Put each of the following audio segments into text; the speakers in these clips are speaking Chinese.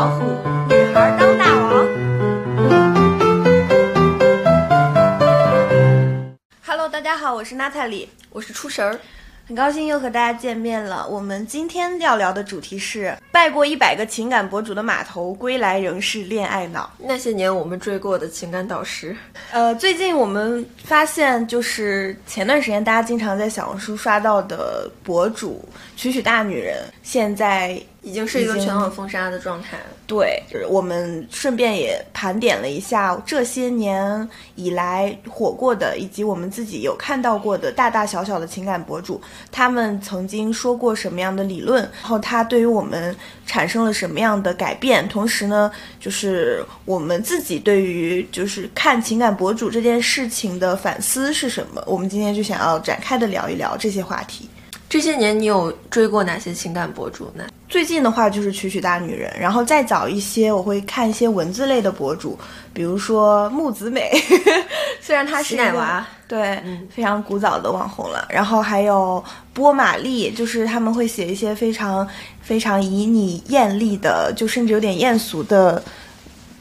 老虎，女孩当大王。Hello，大家好，我是娜塔莉，我是出神儿。很高兴又和大家见面了。我们今天要聊的主题是拜过一百个情感博主的码头，归来仍是恋爱脑。那些年我们追过的情感导师。呃，最近我们发现，就是前段时间大家经常在小红书刷到的博主“曲曲大女人”，现在。已经是一个全网封杀的状态。对，我们顺便也盘点了一下这些年以来火过的，以及我们自己有看到过的大大小小的情感博主，他们曾经说过什么样的理论，然后他对于我们产生了什么样的改变。同时呢，就是我们自己对于就是看情感博主这件事情的反思是什么。我们今天就想要展开的聊一聊这些话题。这些年你有追过哪些情感博主呢？最近的话就是曲曲大女人，然后再早一些我会看一些文字类的博主，比如说木子美，虽然她是奶娃，对，非常古早的网红了。然后还有波玛丽，就是他们会写一些非常非常旖旎艳丽的，就甚至有点艳俗的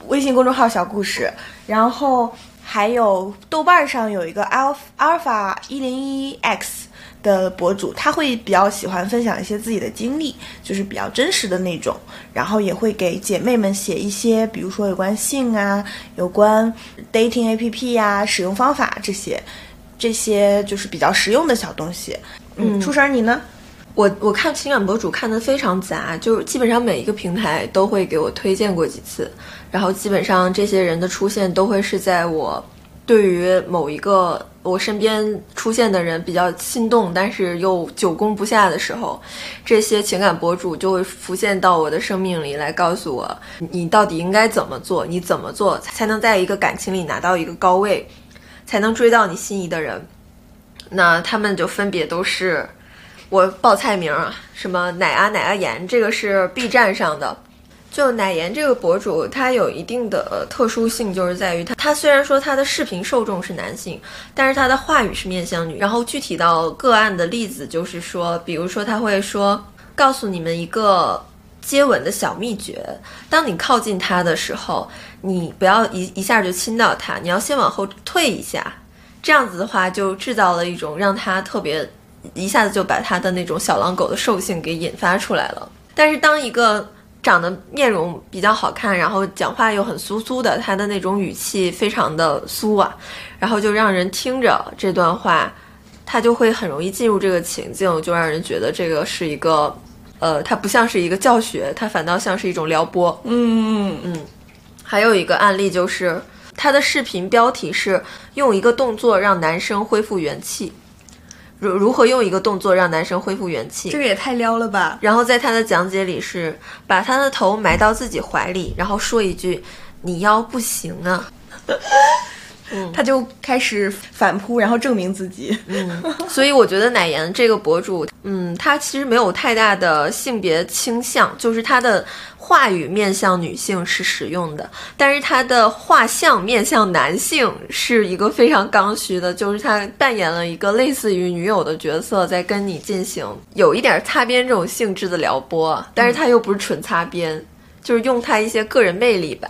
微信公众号小故事。然后还有豆瓣上有一个 alpha alpha 一零一 x。的博主他会比较喜欢分享一些自己的经历，就是比较真实的那种，然后也会给姐妹们写一些，比如说有关性啊、有关 dating app 呀、使用方法这些，这些就是比较实用的小东西。嗯，出神你呢？我我看情感博主看的非常杂，就是基本上每一个平台都会给我推荐过几次，然后基本上这些人的出现都会是在我。对于某一个我身边出现的人比较心动，但是又久攻不下的时候，这些情感博主就会浮现到我的生命里来告诉我，你到底应该怎么做，你怎么做才能在一个感情里拿到一个高位，才能追到你心仪的人。那他们就分别都是我报菜名啊，什么奶啊奶啊盐，这个是 B 站上的。就奶言这个博主，他有一定的特殊性，就是在于他，他虽然说他的视频受众是男性，但是他的话语是面向女。然后具体到个案的例子，就是说，比如说他会说，告诉你们一个接吻的小秘诀：当你靠近他的时候，你不要一一下就亲到他，你要先往后退一下，这样子的话就制造了一种让他特别一下子就把他的那种小狼狗的兽性给引发出来了。但是当一个长得面容比较好看，然后讲话又很酥酥的，他的那种语气非常的酥啊，然后就让人听着这段话，他就会很容易进入这个情境，就让人觉得这个是一个，呃，它不像是一个教学，它反倒像是一种撩拨。嗯嗯嗯。还有一个案例就是，他的视频标题是用一个动作让男生恢复元气。如如何用一个动作让男生恢复元气？这个也太撩了吧！然后在他的讲解里是把他的头埋到自己怀里，然后说一句：“你腰不行啊。” 嗯，他就开始反扑，然后证明自己。嗯，所以我觉得奶言这个博主，嗯，他其实没有太大的性别倾向，就是他的话语面向女性是实用的，但是他的画像面向男性是一个非常刚需的，就是他扮演了一个类似于女友的角色，在跟你进行有一点擦边这种性质的撩拨，但是他又不是纯擦边，就是用他一些个人魅力吧。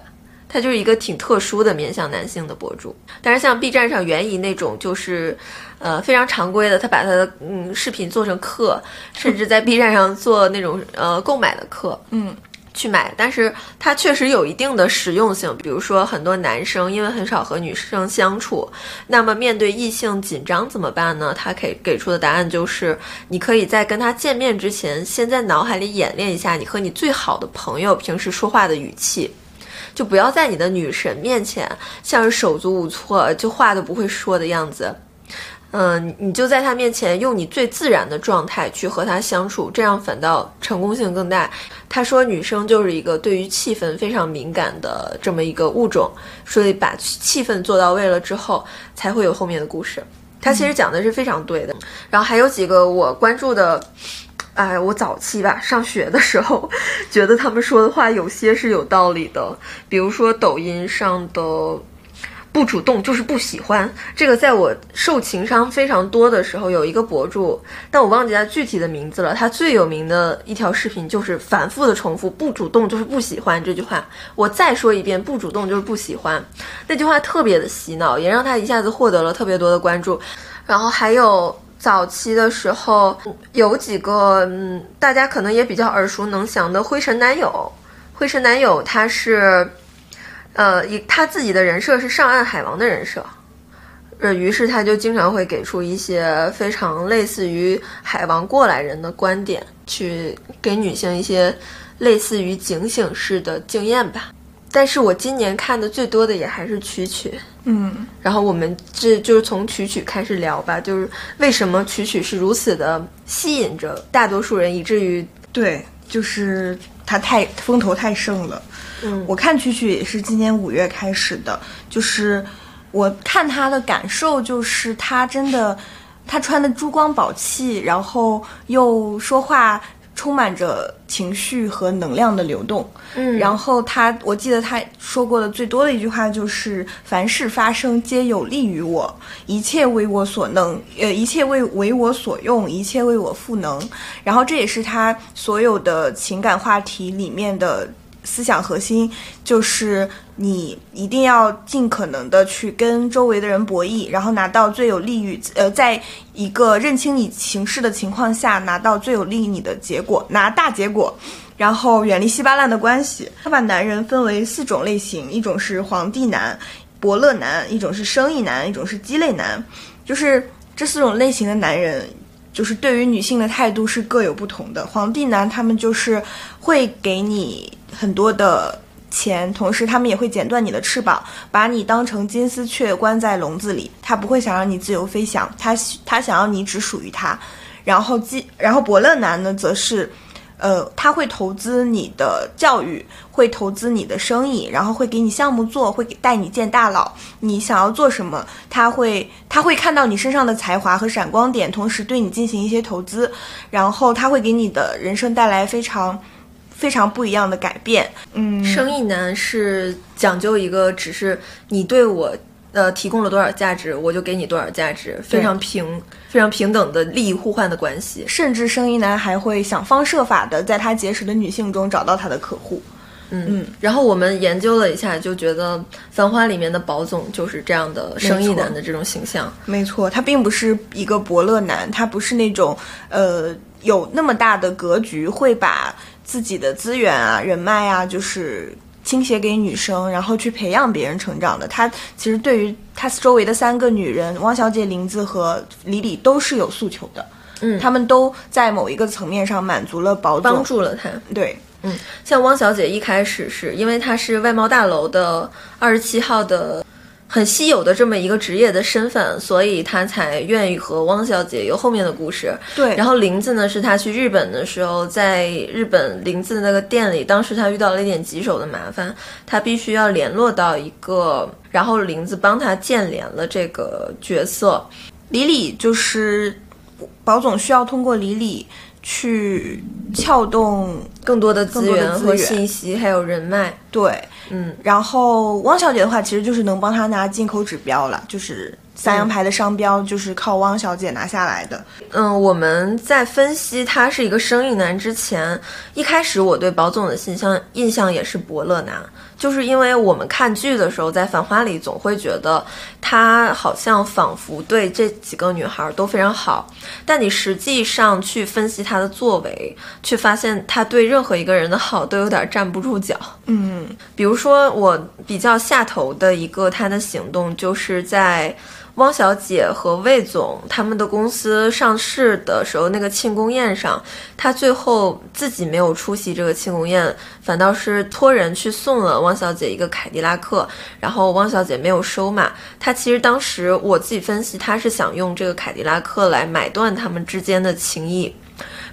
他就是一个挺特殊的面向男性的博主，但是像 B 站上袁怡那种，就是，呃，非常常规的，他把他的嗯视频做成课，甚至在 B 站上做那种呃购买的课，嗯，去买，但是它确实有一定的实用性。比如说很多男生因为很少和女生相处，那么面对异性紧张怎么办呢？他给给出的答案就是，你可以在跟他见面之前，先在脑海里演练一下你和你最好的朋友平时说话的语气。就不要在你的女神面前像是手足无措，就话都不会说的样子。嗯，你就在她面前用你最自然的状态去和她相处，这样反倒成功性更大。他说，女生就是一个对于气氛非常敏感的这么一个物种，所以把气氛做到位了之后，才会有后面的故事。他其实讲的是非常对的。然后还有几个我关注的。哎，我早期吧，上学的时候，觉得他们说的话有些是有道理的。比如说抖音上的不主动就是不喜欢。这个在我受情伤非常多的时候，有一个博主，但我忘记他具体的名字了。他最有名的一条视频就是反复的重复“不主动就是不喜欢”这句话。我再说一遍，“不主动就是不喜欢”，那句话特别的洗脑，也让他一下子获得了特别多的关注。然后还有早期的时候，有几个嗯，大家可能也比较耳熟能详的灰尘男友。灰尘男友他是。呃，以他自己的人设是上岸海王的人设，呃，于是他就经常会给出一些非常类似于海王过来人的观点，去给女性一些类似于警醒式的经验吧。但是我今年看的最多的也还是曲曲，嗯，然后我们这就是从曲曲开始聊吧，就是为什么曲曲是如此的吸引着大多数人，以至于对，就是他太风头太盛了。嗯，我看曲曲也是今年五月开始的，就是我看他的感受就是他真的，他穿的珠光宝气，然后又说话充满着情绪和能量的流动。嗯，然后他我记得他说过的最多的一句话就是凡事发生皆有利于我，一切为我所能，呃，一切为为我所用，一切为我赋能。然后这也是他所有的情感话题里面的。思想核心就是你一定要尽可能的去跟周围的人博弈，然后拿到最有利于呃，在一个认清你形势的情况下，拿到最有利于你的结果，拿大结果，然后远离稀巴烂的关系。他把男人分为四种类型，一种是皇帝男、伯乐男，一种是生意男，一种是鸡肋男。就是这四种类型的男人。就是对于女性的态度是各有不同的。皇帝男他们就是会给你很多的钱，同时他们也会剪断你的翅膀，把你当成金丝雀关在笼子里。他不会想让你自由飞翔，他他想要你只属于他。然后基然后伯乐男呢，则是。呃，他会投资你的教育，会投资你的生意，然后会给你项目做，会带你见大佬。你想要做什么，他会他会看到你身上的才华和闪光点，同时对你进行一些投资，然后他会给你的人生带来非常非常不一样的改变。嗯，生意男是讲究一个，只是你对我。呃，提供了多少价值，我就给你多少价值，非常平、非常平等的利益互换的关系。甚至生意男还会想方设法的在他结识的女性中找到他的客户。嗯嗯。然后我们研究了一下，就觉得《繁花》里面的宝总就是这样的生意男的这种形象。没错，他并不是一个伯乐男，他不是那种呃有那么大的格局，会把自己的资源啊、人脉啊，就是。倾斜给女生，然后去培养别人成长的。他其实对于他周围的三个女人，汪小姐、林子和李李都是有诉求的。嗯，他们都在某一个层面上满足了宝总，帮助了他。对，嗯，像汪小姐一开始是因为她是外贸大楼的二十七号的。很稀有的这么一个职业的身份，所以他才愿意和汪小姐有后面的故事。对，然后林子呢，是他去日本的时候，在日本林子的那个店里，当时他遇到了一点棘手的麻烦，他必须要联络到一个，然后林子帮他建联了这个角色。李李就是保总需要通过李李去撬动更多的资源和信息，还有人脉。对。嗯，然后汪小姐的话，其实就是能帮他拿进口指标了，就是三洋牌的商标，就是靠汪小姐拿下来的。嗯，我们在分析他是一个生意男之前，一开始我对宝总的印象印象也是伯乐男。就是因为我们看剧的时候，在《繁花》里总会觉得他好像仿佛对这几个女孩都非常好，但你实际上去分析他的作为，却发现他对任何一个人的好都有点站不住脚。嗯，比如说我比较下头的一个他的行动，就是在。汪小姐和魏总他们的公司上市的时候，那个庆功宴上，他最后自己没有出席这个庆功宴，反倒是托人去送了汪小姐一个凯迪拉克，然后汪小姐没有收嘛。他其实当时我自己分析，他是想用这个凯迪拉克来买断他们之间的情谊，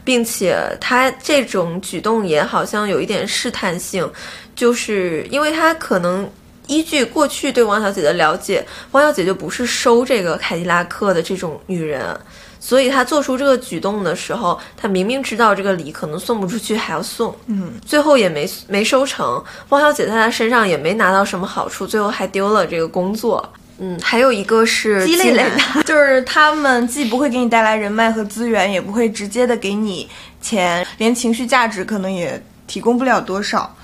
并且他这种举动也好像有一点试探性，就是因为他可能。依据过去对汪小姐的了解，汪小姐就不是收这个凯迪拉克的这种女人，所以她做出这个举动的时候，她明明知道这个礼可能送不出去，还要送，嗯，最后也没没收成。汪小姐在她身上也没拿到什么好处，最后还丢了这个工作。嗯，还有一个是积累的，就是他们既不会给你带来人脉和资源，也不会直接的给你钱，连情绪价值可能也提供不了多少。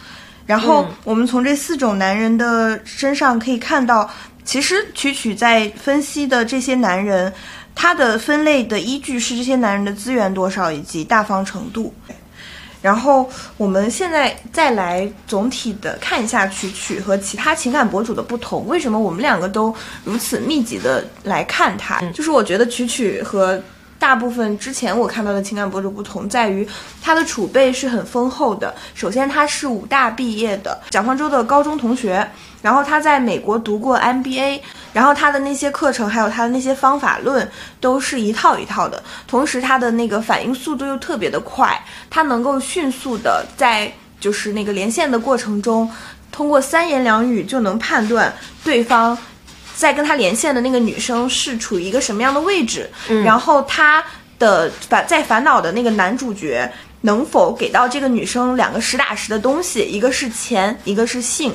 然后我们从这四种男人的身上可以看到，其实曲曲在分析的这些男人，他的分类的依据是这些男人的资源多少以及大方程度。然后我们现在再来总体的看一下曲曲和其他情感博主的不同。为什么我们两个都如此密集的来看他？就是我觉得曲曲和大部分之前我看到的情感博主不同，在于他的储备是很丰厚的。首先，他是武大毕业的，蒋方舟的高中同学。然后他在美国读过 MBA，然后他的那些课程还有他的那些方法论都是一套一套的。同时，他的那个反应速度又特别的快，他能够迅速的在就是那个连线的过程中，通过三言两语就能判断对方在跟他连线的那个女生是处于一个什么样的位置。然后他的烦在烦恼的那个男主角能否给到这个女生两个实打实的东西，一个是钱，一个是性。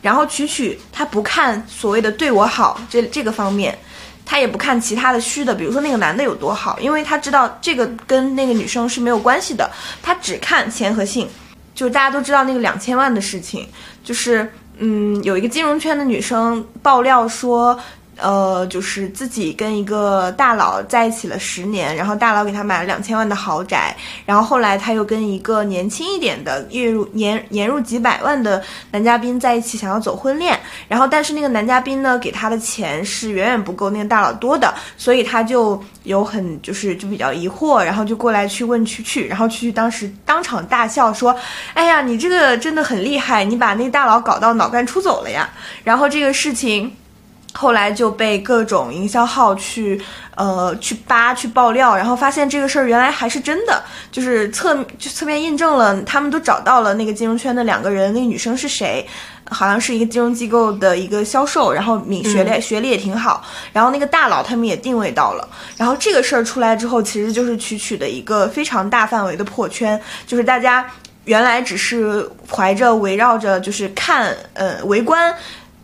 然后曲曲他不看所谓的对我好这这个方面，他也不看其他的虚的，比如说那个男的有多好，因为他知道这个跟那个女生是没有关系的，他只看钱和性。就是大家都知道那个两千万的事情，就是嗯，有一个金融圈的女生爆料说。呃，就是自己跟一个大佬在一起了十年，然后大佬给他买了两千万的豪宅，然后后来他又跟一个年轻一点的月入年年入几百万的男嘉宾在一起，想要走婚恋，然后但是那个男嘉宾呢给他的钱是远远不够那个大佬多的，所以他就有很就是就比较疑惑，然后就过来去问曲曲，然后曲曲当时当场大笑说：“哎呀，你这个真的很厉害，你把那大佬搞到脑干出走了呀！”然后这个事情。后来就被各种营销号去，呃，去扒去爆料，然后发现这个事儿原来还是真的，就是侧就侧面印证了，他们都找到了那个金融圈的两个人，那个女生是谁？好像是一个金融机构的一个销售，然后敏学历学历也挺好，然后那个大佬他们也定位到了，然后这个事儿出来之后，其实就是曲曲的一个非常大范围的破圈，就是大家原来只是怀着围绕着就是看呃围观。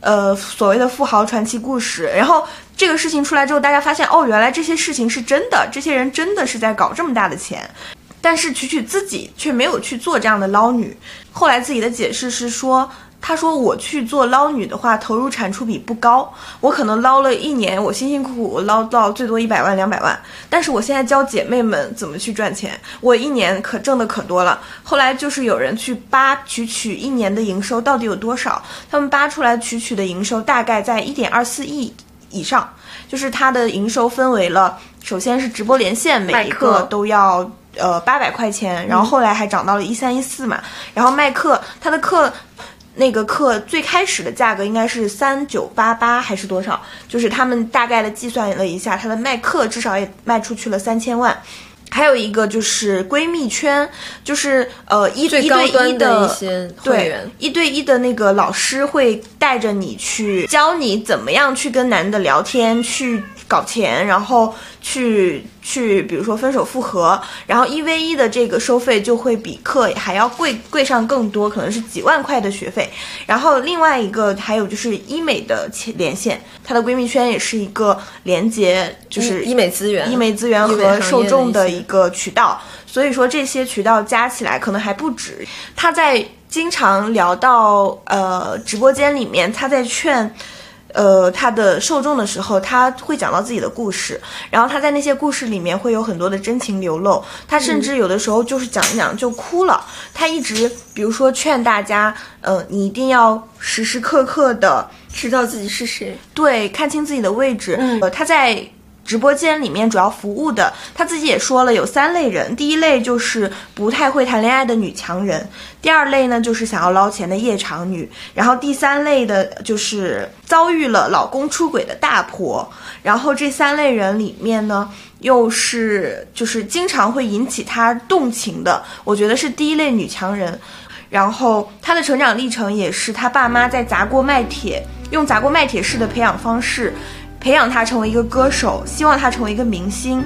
呃，所谓的富豪传奇故事，然后这个事情出来之后，大家发现哦，原来这些事情是真的，这些人真的是在搞这么大的钱，但是曲曲自己却没有去做这样的捞女。后来自己的解释是说。他说：“我去做捞女的话，投入产出比不高。我可能捞了一年，我辛辛苦苦捞到最多一百万、两百万。但是我现在教姐妹们怎么去赚钱，我一年可挣的可多了。后来就是有人去扒取取一年的营收到底有多少，他们扒出来取取的营收大概在一点二四亿以上。就是它的营收分为了，首先是直播连线，每一个都要呃八百块钱，然后后来还涨到了一三一四嘛。然后卖课，他的课。”那个课最开始的价格应该是三九八八还是多少？就是他们大概的计算了一下，他的卖课至少也卖出去了三千万。还有一个就是闺蜜圈，就是呃一一对一的一些对一对一的那个老师会带着你去教你怎么样去跟男的聊天去。搞钱，然后去去，比如说分手复合，然后一 v 一的这个收费就会比课还要贵贵上更多，可能是几万块的学费。然后另外一个还有就是医美的连线，她的闺蜜圈也是一个连接，就是医美资源、医美资源和受众的一个渠道。所以说这些渠道加起来可能还不止。她在经常聊到呃直播间里面，她在劝。呃，他的受众的时候，他会讲到自己的故事，然后他在那些故事里面会有很多的真情流露，他甚至有的时候就是讲一讲就哭了。他一直，比如说劝大家，呃，你一定要时时刻刻的知道自己是谁，对，看清自己的位置。呃，他在。直播间里面主要服务的，他自己也说了有三类人。第一类就是不太会谈恋爱的女强人，第二类呢就是想要捞钱的夜场女，然后第三类的就是遭遇了老公出轨的大婆。然后这三类人里面呢，又是就是经常会引起他动情的，我觉得是第一类女强人。然后她的成长历程也是她爸妈在砸锅卖铁，用砸锅卖铁式的培养方式。培养她成为一个歌手，希望她成为一个明星。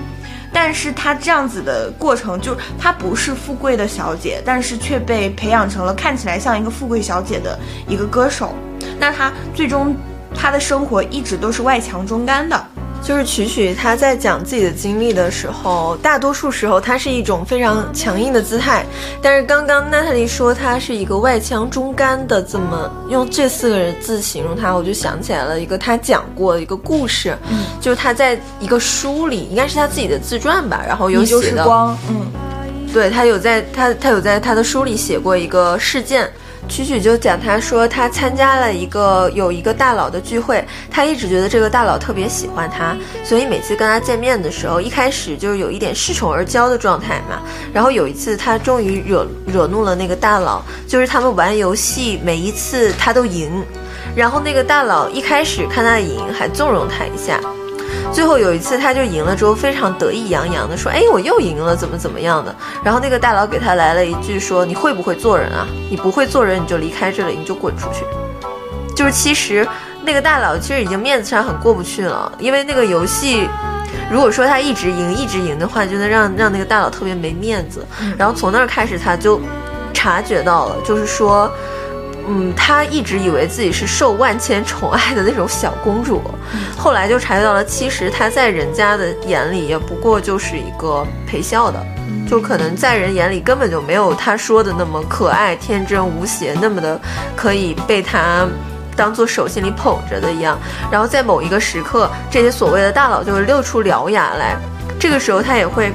但是她这样子的过程，就她不是富贵的小姐，但是却被培养成了看起来像一个富贵小姐的一个歌手。那她最终她的生活一直都是外强中干的。就是曲曲他在讲自己的经历的时候，大多数时候他是一种非常强硬的姿态，但是刚刚娜塔莉说他是一个外强中干的，怎么用这四个字形容他，我就想起来了一个他讲过的一个故事，嗯，就是他在一个书里，应该是他自己的自传吧，然后有写的，嗯，对他有在他他有在他的书里写过一个事件。曲曲就讲，他说他参加了一个有一个大佬的聚会，他一直觉得这个大佬特别喜欢他，所以每次跟他见面的时候，一开始就是有一点恃宠而骄的状态嘛。然后有一次，他终于惹惹怒了那个大佬，就是他们玩游戏，每一次他都赢，然后那个大佬一开始看他赢，还纵容他一下。最后有一次，他就赢了之后，非常得意洋洋的说：“哎，我又赢了，怎么怎么样的？”然后那个大佬给他来了一句说：“你会不会做人啊？你不会做人，你就离开这里，你就滚出去。”就是其实那个大佬其实已经面子上很过不去了，因为那个游戏，如果说他一直赢一直赢的话，就能让让那个大佬特别没面子。然后从那儿开始，他就察觉到了，就是说。嗯，她一直以为自己是受万千宠爱的那种小公主，后来就察觉到了，其实她在人家的眼里也不过就是一个陪笑的，就可能在人眼里根本就没有她说的那么可爱、天真无邪，那么的可以被他当做手心里捧着的一样。然后在某一个时刻，这些所谓的大佬就会露出獠牙来，这个时候他也会。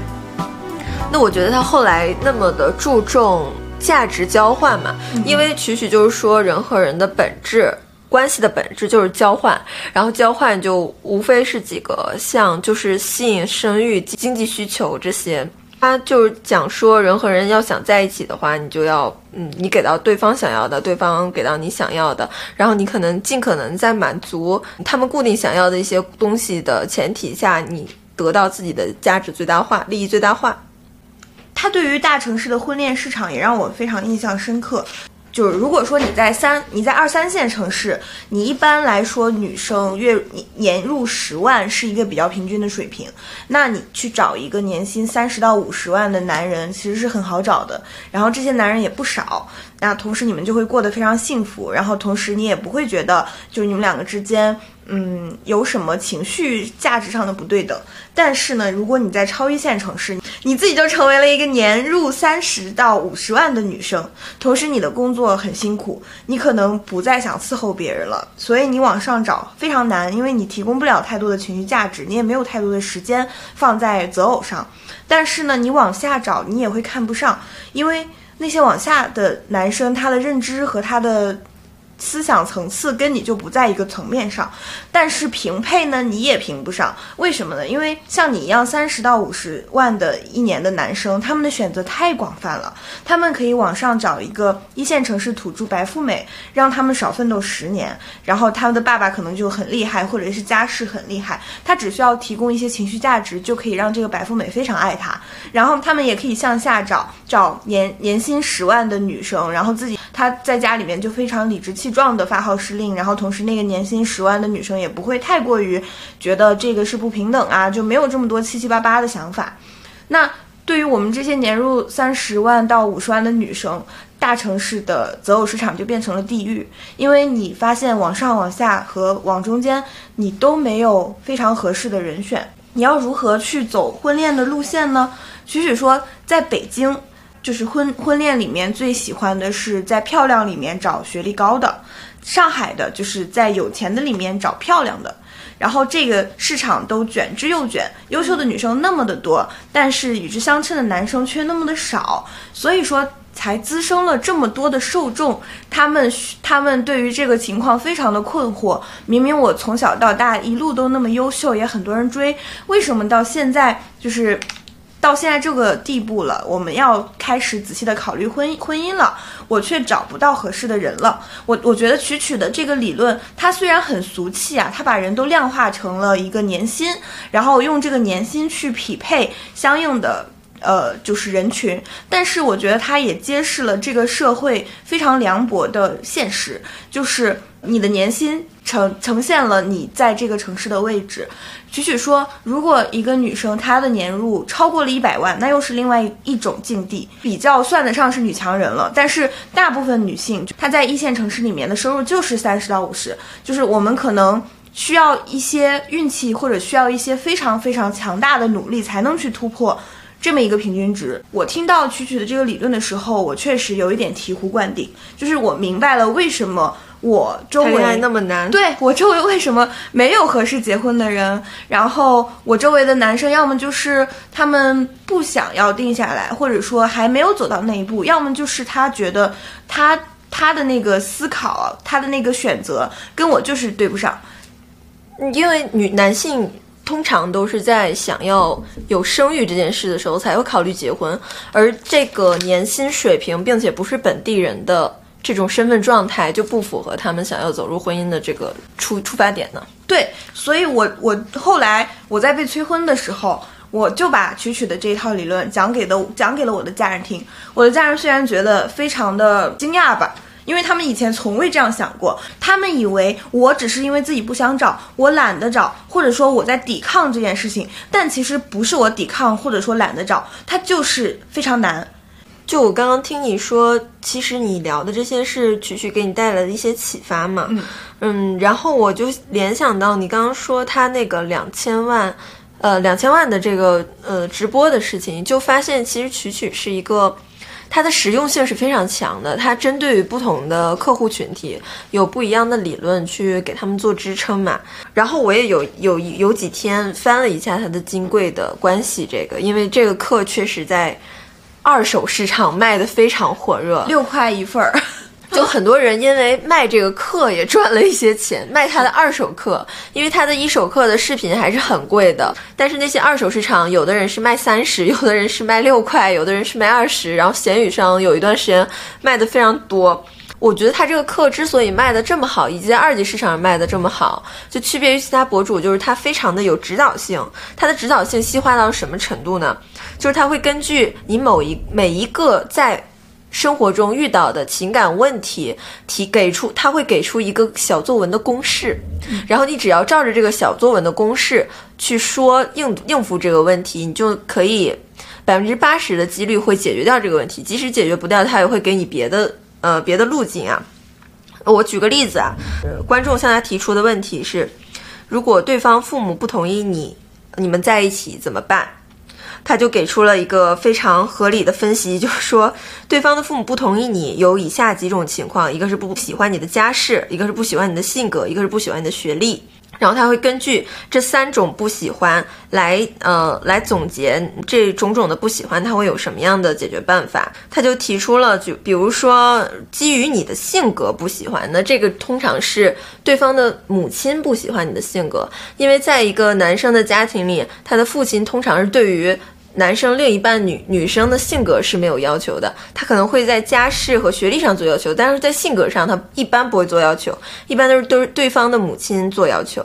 那我觉得他后来那么的注重。价值交换嘛，因为曲曲就是说人和人的本质关系的本质就是交换，然后交换就无非是几个像，就是性、生育、经济需求这些。他就是讲说人和人要想在一起的话，你就要嗯，你给到对方想要的，对方给到你想要的，然后你可能尽可能在满足他们固定想要的一些东西的前提下，你得到自己的价值最大化、利益最大化。他对于大城市的婚恋市场也让我非常印象深刻。就是如果说你在三你在二三线城市，你一般来说女生月年入十万是一个比较平均的水平，那你去找一个年薪三十到五十万的男人其实是很好找的。然后这些男人也不少，那同时你们就会过得非常幸福。然后同时你也不会觉得就是你们两个之间。嗯，有什么情绪价值上的不对等？但是呢，如果你在超一线城市，你自己就成为了一个年入三十到五十万的女生，同时你的工作很辛苦，你可能不再想伺候别人了，所以你往上找非常难，因为你提供不了太多的情绪价值，你也没有太多的时间放在择偶上。但是呢，你往下找，你也会看不上，因为那些往下的男生，他的认知和他的。思想层次跟你就不在一个层面上，但是平配呢，你也评不上。为什么呢？因为像你一样三十到五十万的一年的男生，他们的选择太广泛了。他们可以往上找一个一线城市土著白富美，让他们少奋斗十年，然后他们的爸爸可能就很厉害，或者是家世很厉害，他只需要提供一些情绪价值，就可以让这个白富美非常爱他。然后他们也可以向下找找年年薪十万的女生，然后自己他在家里面就非常理直气。壮的发号施令，然后同时那个年薪十万的女生也不会太过于觉得这个是不平等啊，就没有这么多七七八八的想法。那对于我们这些年入三十万到五十万的女生，大城市的择偶市场就变成了地狱，因为你发现往上、往下和往中间，你都没有非常合适的人选。你要如何去走婚恋的路线呢？许许说，在北京。就是婚婚恋里面最喜欢的是在漂亮里面找学历高的，上海的就是在有钱的里面找漂亮的，然后这个市场都卷之又卷，优秀的女生那么的多，但是与之相称的男生却那么的少，所以说才滋生了这么多的受众，他们他们对于这个情况非常的困惑，明明我从小到大一路都那么优秀，也很多人追，为什么到现在就是？到现在这个地步了，我们要开始仔细的考虑婚婚姻了，我却找不到合适的人了。我我觉得曲曲的这个理论，它虽然很俗气啊，它把人都量化成了一个年薪，然后用这个年薪去匹配相应的呃，就是人群，但是我觉得它也揭示了这个社会非常凉薄的现实，就是你的年薪呈呈现了你在这个城市的位置。曲曲说，如果一个女生她的年入超过了一百万，那又是另外一种境地，比较算得上是女强人了。但是大部分女性她在一线城市里面的收入就是三十到五十，就是我们可能。需要一些运气，或者需要一些非常非常强大的努力，才能去突破这么一个平均值。我听到曲曲的这个理论的时候，我确实有一点醍醐灌顶，就是我明白了为什么我周围那么难，对我周围为什么没有合适结婚的人，然后我周围的男生要么就是他们不想要定下来，或者说还没有走到那一步，要么就是他觉得他他的那个思考，他的那个选择跟我就是对不上。因为女男性通常都是在想要有生育这件事的时候才会考虑结婚，而这个年薪水平并且不是本地人的这种身份状态就不符合他们想要走入婚姻的这个出出发点呢。对，所以我我后来我在被催婚的时候，我就把曲曲的这一套理论讲给的讲给了我的家人听。我的家人虽然觉得非常的惊讶吧。因为他们以前从未这样想过，他们以为我只是因为自己不想找，我懒得找，或者说我在抵抗这件事情。但其实不是我抵抗，或者说懒得找，它就是非常难。就我刚刚听你说，其实你聊的这些是曲曲给你带来的一些启发嘛？嗯嗯，然后我就联想到你刚刚说他那个两千万，呃，两千万的这个呃直播的事情，就发现其实曲曲是一个。它的实用性是非常强的，它针对于不同的客户群体有不一样的理论去给他们做支撑嘛。然后我也有有有几天翻了一下它的金贵的关系，这个因为这个课确实在二手市场卖的非常火热，六块一份儿。就很多人因为卖这个课也赚了一些钱，卖他的二手课，因为他的一手课的视频还是很贵的。但是那些二手市场，有的人是卖三十，有的人是卖六块，有的人是卖二十。然后闲鱼上有一段时间卖的非常多。我觉得他这个课之所以卖的这么好，以及在二级市场上卖的这么好，就区别于其他博主，就是他非常的有指导性。他的指导性细化到什么程度呢？就是他会根据你某一每一个在。生活中遇到的情感问题，提给出他会给出一个小作文的公式，然后你只要照着这个小作文的公式去说应应付这个问题，你就可以百分之八十的几率会解决掉这个问题。即使解决不掉，他也会给你别的呃别的路径啊。我举个例子啊，观众向他提出的问题是：如果对方父母不同意你，你们在一起怎么办？他就给出了一个非常合理的分析，就是说，对方的父母不同意你有以下几种情况：一个是不喜欢你的家世，一个是不喜欢你的性格，一个是不喜欢你的学历。然后他会根据这三种不喜欢来，呃，来总结这种种的不喜欢，他会有什么样的解决办法？他就提出了，就比如说基于你的性格不喜欢，那这个通常是对方的母亲不喜欢你的性格，因为在一个男生的家庭里，他的父亲通常是对于。男生另一半女女生的性格是没有要求的，他可能会在家世和学历上做要求，但是在性格上他一般不会做要求，一般都是都是对方的母亲做要求，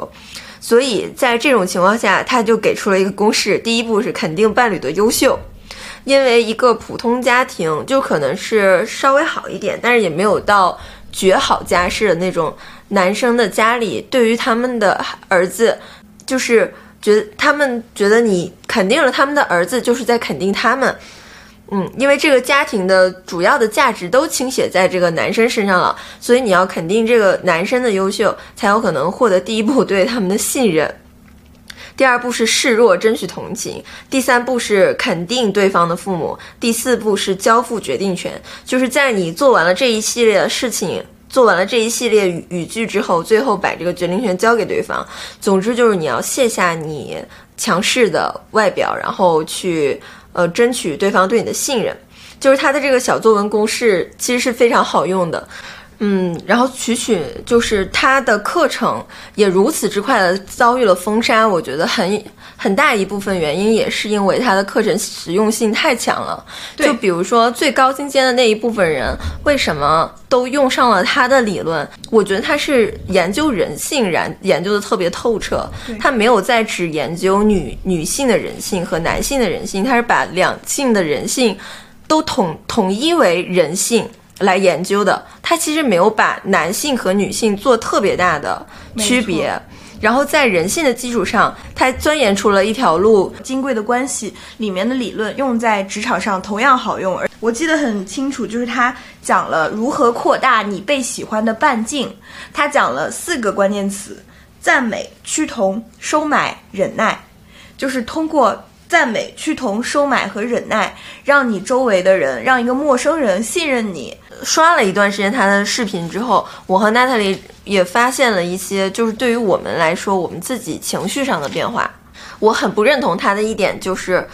所以在这种情况下，他就给出了一个公式：第一步是肯定伴侣的优秀，因为一个普通家庭就可能是稍微好一点，但是也没有到绝好家世的那种男生的家里，对于他们的儿子就是。觉得他们觉得你肯定了他们的儿子，就是在肯定他们，嗯，因为这个家庭的主要的价值都倾斜在这个男生身上了，所以你要肯定这个男生的优秀，才有可能获得第一步对他们的信任。第二步是示弱，争取同情。第三步是肯定对方的父母。第四步是交付决定权，就是在你做完了这一系列的事情。做完了这一系列语语句之后，最后把这个决定权交给对方。总之就是你要卸下你强势的外表，然后去呃争取对方对你的信任。就是他的这个小作文公式其实是非常好用的。嗯，然后曲曲就是他的课程也如此之快的遭遇了封杀，我觉得很很大一部分原因也是因为他的课程实用性太强了。就比如说最高精尖的那一部分人，为什么都用上了他的理论？我觉得他是研究人性，然研究的特别透彻。他没有在只研究女女性的人性和男性的人性，他是把两性的人性都统统一为人性。来研究的，他其实没有把男性和女性做特别大的区别，然后在人性的基础上，他钻研出了一条路。金贵的关系里面的理论用在职场上同样好用。而我记得很清楚，就是他讲了如何扩大你被喜欢的半径，他讲了四个关键词：赞美、趋同、收买、忍耐，就是通过。赞美、趋同、收买和忍耐，让你周围的人，让一个陌生人信任你。刷了一段时间他的视频之后，我和 Natalie 也发现了一些，就是对于我们来说，我们自己情绪上的变化。我很不认同他的一点，就是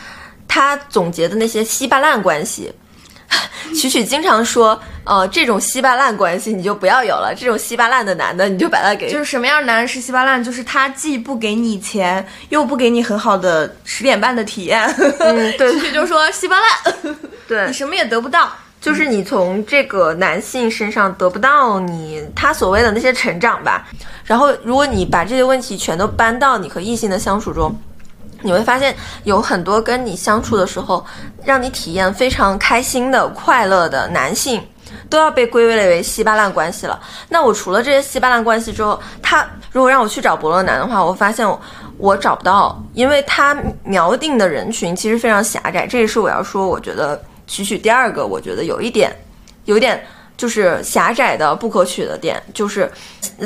他总结的那些稀巴烂关系。曲曲经常说，呃，这种稀巴烂关系你就不要有了，这种稀巴烂的男的你就把他给就是什么样的男人是稀巴烂？就是他既不给你钱，又不给你很好的十点半的体验。嗯，对，曲曲就说稀巴烂，对 你什么也得不到。就是你从这个男性身上得不到你他所谓的那些成长吧。然后，如果你把这些问题全都搬到你和异性的相处中，你会发现有很多跟你相处的时候让你体验非常开心的、快乐的男性，都要被归类为稀巴烂关系了。那我除了这些稀巴烂关系之后，他如果让我去找伯乐男的话，我发现我我找不到，因为他瞄定的人群其实非常狭窄。这也是我要说，我觉得曲曲第二个，我觉得有一点，有一点。就是狭窄的不可取的点，就是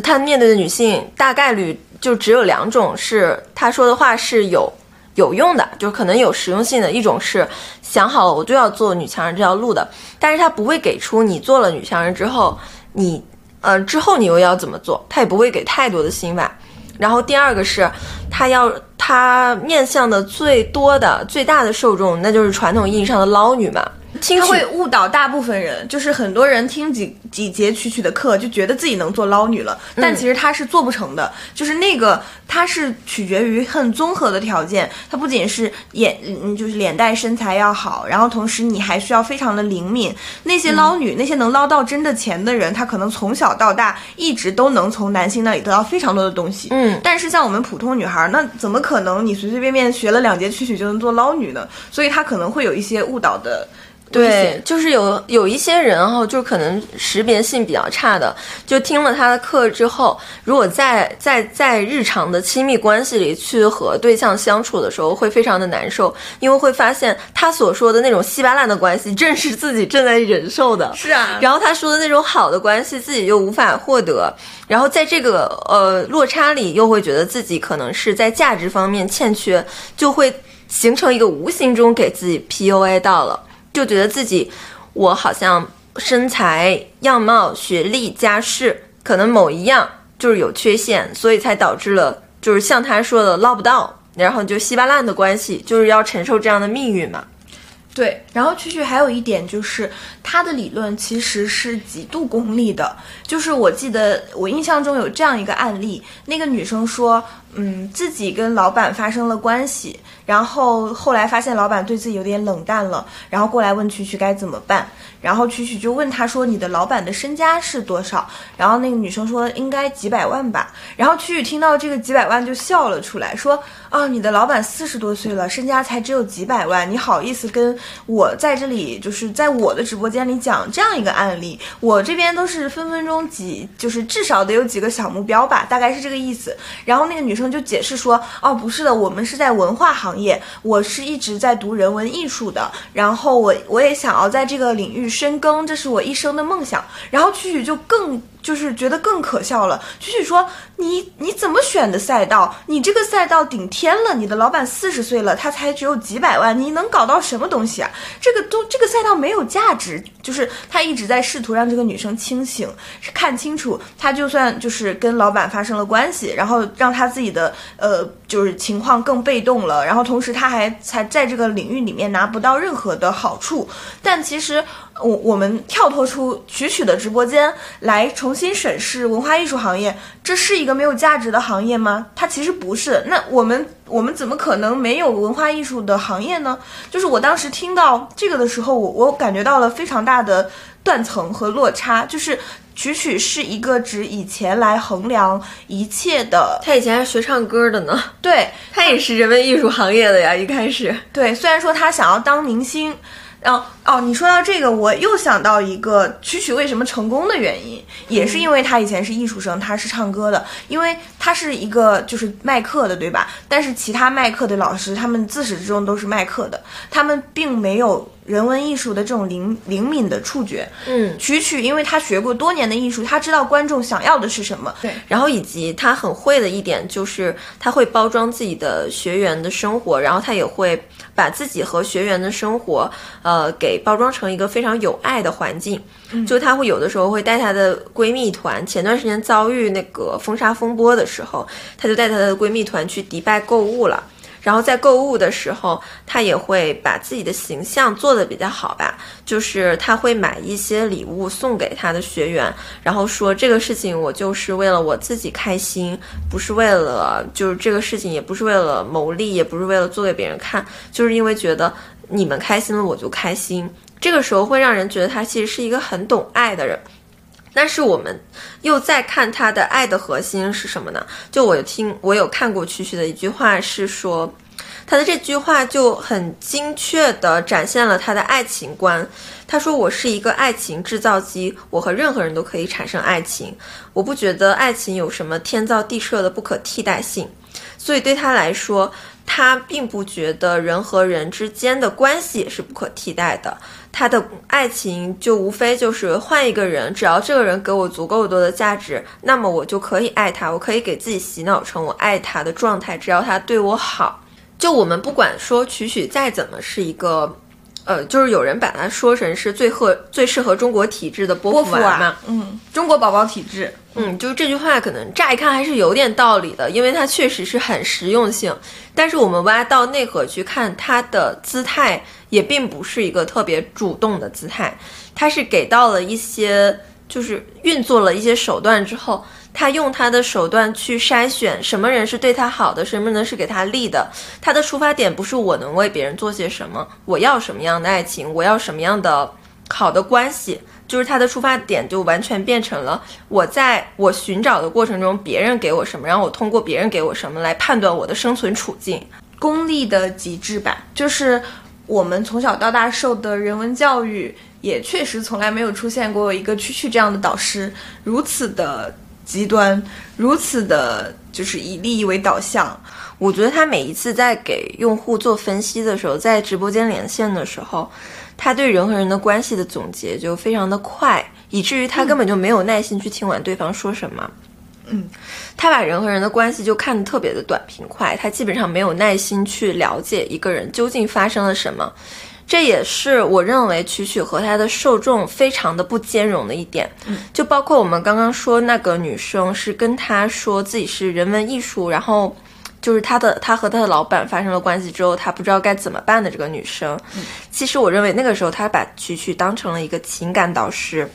他面对的女性大概率就只有两种，是他说的话是有有用的，就可能有实用性的。一种是想好了我就要做女强人这条路的，但是他不会给出你做了女强人之后，你呃之后你又要怎么做，他也不会给太多的心法。然后第二个是，他要他面向的最多的最大的受众，那就是传统意义上的捞女嘛。他会误导大部分人，就是很多人听几几节曲曲的课，就觉得自己能做捞女了，但其实他是做不成的。就是那个，它是取决于很综合的条件，它不仅是眼，嗯，就是脸蛋身材要好，然后同时你还需要非常的灵敏。那些捞女，那些能捞到真的钱的人，他可能从小到大一直都能从男性那里得到非常多的东西。嗯，但是像我们普通女孩，那怎么可能你随随便便学了两节曲曲就能做捞女呢？所以她可能会有一些误导的。对，就是有有一些人哈，就可能识别性比较差的，就听了他的课之后，如果在在在日常的亲密关系里去和对象相处的时候，会非常的难受，因为会发现他所说的那种稀巴烂的关系，正是自己正在忍受的。是啊，然后他说的那种好的关系，自己又无法获得，然后在这个呃落差里，又会觉得自己可能是在价值方面欠缺，就会形成一个无形中给自己 PUA 到了。就觉得自己，我好像身材、样貌、学历、家世，可能某一样就是有缺陷，所以才导致了，就是像他说的捞不到，然后就稀巴烂的关系，就是要承受这样的命运嘛。对，然后曲曲还有一点就是他的理论其实是极度功利的，就是我记得我印象中有这样一个案例，那个女生说，嗯，自己跟老板发生了关系，然后后来发现老板对自己有点冷淡了，然后过来问曲曲该怎么办，然后曲曲就问他说，你的老板的身家是多少？然后那个女生说应该几百万吧，然后曲曲听到这个几百万就笑了出来，说啊，你的老板四十多岁了，身家才只有几百万，你好意思跟我在这里就是在我的直播间你讲这样一个案例，我这边都是分分钟几，就是至少得有几个小目标吧，大概是这个意思。然后那个女生就解释说，哦，不是的，我们是在文化行业，我是一直在读人文艺术的，然后我我也想要在这个领域深耕，这是我一生的梦想。然后曲曲就更。就是觉得更可笑了。曲曲说：“你你怎么选的赛道？你这个赛道顶天了，你的老板四十岁了，他才只有几百万，你能搞到什么东西啊？这个都这个赛道没有价值。”就是他一直在试图让这个女生清醒，看清楚，他就算就是跟老板发生了关系，然后让他自己的呃就是情况更被动了，然后同时他还才在这个领域里面拿不到任何的好处。但其实我我们跳脱出曲曲的直播间来重新审视文化艺术行业，这是一个没有价值的行业吗？它其实不是。那我们我们怎么可能没有文化艺术的行业呢？就是我当时听到这个的时候，我我感觉到了非常大的断层和落差。就是曲曲是一个指以前来衡量一切的，他以前还学唱歌的呢，对他也是人文艺术行业的呀，一开始。对，虽然说他想要当明星。然后哦，你说到这个，我又想到一个曲曲为什么成功的原因，也是因为他以前是艺术生，他是唱歌的，因为他是一个就是卖课的，对吧？但是其他卖课的老师，他们自始至终都是卖课的，他们并没有人文艺术的这种灵灵敏的触觉。嗯，曲曲因为他学过多年的艺术，他知道观众想要的是什么。对，然后以及他很会的一点就是他会包装自己的学员的生活，然后他也会。把自己和学员的生活，呃，给包装成一个非常有爱的环境。就他会有的时候会带她的闺蜜团，前段时间遭遇那个封杀风波的时候，她就带她的闺蜜团去迪拜购物了。然后在购物的时候，他也会把自己的形象做得比较好吧，就是他会买一些礼物送给他的学员，然后说这个事情我就是为了我自己开心，不是为了就是这个事情也不是为了牟利，也不是为了做给别人看，就是因为觉得你们开心了我就开心。这个时候会让人觉得他其实是一个很懂爱的人。但是我们又在看他的爱的核心是什么呢？就我听我有看过曲曲的一句话是说，他的这句话就很精确地展现了他的爱情观。他说：“我是一个爱情制造机，我和任何人都可以产生爱情。我不觉得爱情有什么天造地设的不可替代性，所以对他来说，他并不觉得人和人之间的关系也是不可替代的。”他的爱情就无非就是换一个人，只要这个人给我足够多的价值，那么我就可以爱他，我可以给自己洗脑成我爱他的状态，只要他对我好。就我们不管说曲曲再怎么是一个。呃，就是有人把它说成是最合最适合中国体质的波伏娃嘛，嗯，中国宝宝体质，嗯，就是这句话可能乍一看还是有点道理的，因为它确实是很实用性。但是我们挖到内核去看，它的姿态也并不是一个特别主动的姿态，它是给到了一些，就是运作了一些手段之后。他用他的手段去筛选什么人是对他好的，什么人是给他利的。他的出发点不是我能为别人做些什么，我要什么样的爱情，我要什么样的好的关系，就是他的出发点就完全变成了我在我寻找的过程中，别人给我什么，然后我通过别人给我什么来判断我的生存处境。功利的极致版，就是我们从小到大受的人文教育，也确实从来没有出现过一个区区这样的导师如此的。极端如此的，就是以利益为导向。我觉得他每一次在给用户做分析的时候，在直播间连线的时候，他对人和人的关系的总结就非常的快，以至于他根本就没有耐心去听完对方说什么。嗯，他把人和人的关系就看得特别的短平快，他基本上没有耐心去了解一个人究竟发生了什么。这也是我认为曲曲和他的受众非常的不兼容的一点，就包括我们刚刚说那个女生是跟他说自己是人文艺术，然后就是他的他和他的老板发生了关系之后，他不知道该怎么办的这个女生，其实我认为那个时候他把曲曲当成了一个情感导师，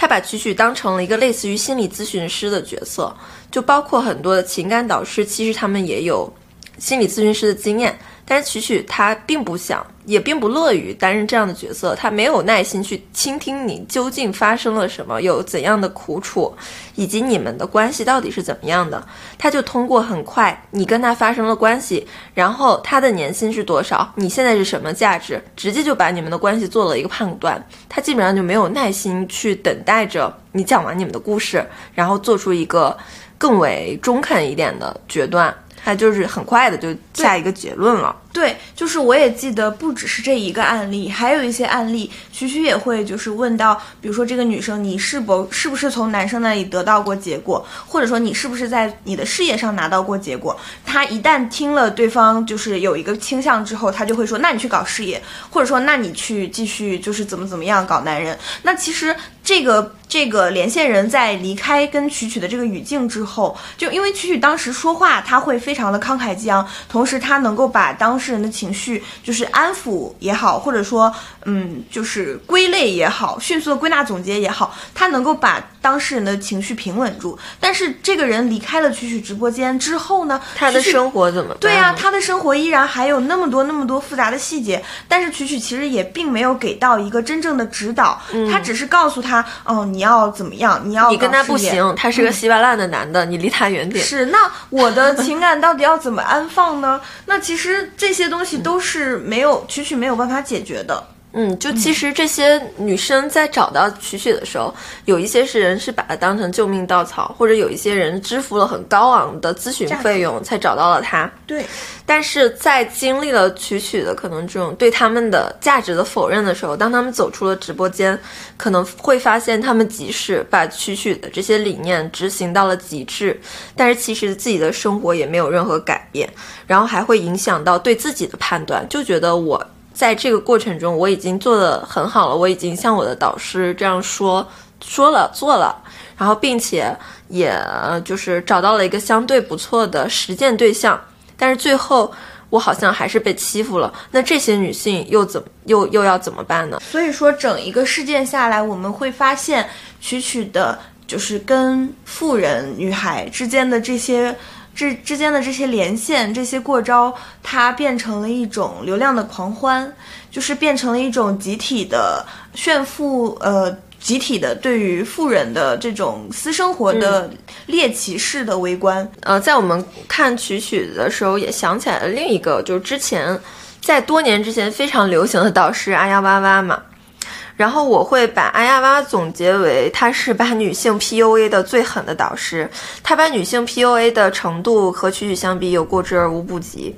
他把曲曲当成了一个类似于心理咨询师的角色，就包括很多的情感导师，其实他们也有心理咨询师的经验。但是曲曲他并不想，也并不乐于担任这样的角色，他没有耐心去倾听你究竟发生了什么，有怎样的苦楚，以及你们的关系到底是怎么样的。他就通过很快，你跟他发生了关系，然后他的年薪是多少，你现在是什么价值，直接就把你们的关系做了一个判断。他基本上就没有耐心去等待着你讲完你们的故事，然后做出一个更为中肯一点的决断。他就是很快的就下一个结论了。对，就是我也记得，不只是这一个案例，还有一些案例，徐徐也会就是问到，比如说这个女生，你是否是不是从男生那里得到过结果，或者说你是不是在你的事业上拿到过结果？他一旦听了对方就是有一个倾向之后，他就会说，那你去搞事业，或者说那你去继续就是怎么怎么样搞男人。那其实这个这个连线人在离开跟曲曲的这个语境之后，就因为曲曲当时说话，他会非常的慷慨激昂，同时他能够把当事人的情绪就是安抚也好，或者说嗯就是归类也好，迅速的归纳总结也好，他能够把当事人的情绪平稳住。但是这个人离开了曲曲直播间之后呢，他的生活怎么办？对呀、他的生活依然还有那么多那么多复杂的细节，但是曲曲其实也并没有给到一个真正的指导，他只是告诉他，哦，你要怎么样，你要你跟他不行，他是个稀巴烂的男的，你离他远点。是，那我的情感到底要怎么安放呢？那其实这些东西都是没有曲曲没有办法解决的。嗯，就其实这些女生在找到曲曲的时候，有一些是人是把她当成救命稻草，或者有一些人支付了很高昂的咨询费用才找到了她。对，但是在经历了曲曲的可能这种对他们的价值的否认的时候，当他们走出了直播间，可能会发现他们即使把曲曲的这些理念执行到了极致，但是其实自己的生活也没有任何改变，然后还会影响到对自己的判断，就觉得我在这个过程中我已经做得很好了，我已经向我的导师这样说说了做了，然后并且也就是找到了一个相对不错的实践对象。但是最后我好像还是被欺负了。那这些女性又怎又又要怎么办呢？所以说整一个事件下来，我们会发现曲曲的，就是跟富人女孩之间的这些。之之间的这些连线、这些过招，它变成了一种流量的狂欢，就是变成了一种集体的炫富，呃，集体的对于富人的这种私生活的猎奇式的围观。呃，在我们看曲曲的时候，也想起来了另一个，就是之前在多年之前非常流行的导师阿呀哇哇嘛。然后我会把阿呀哇总结为，他是把女性 PUA 的最狠的导师，他把女性 PUA 的程度和曲曲相比有过之而无不及。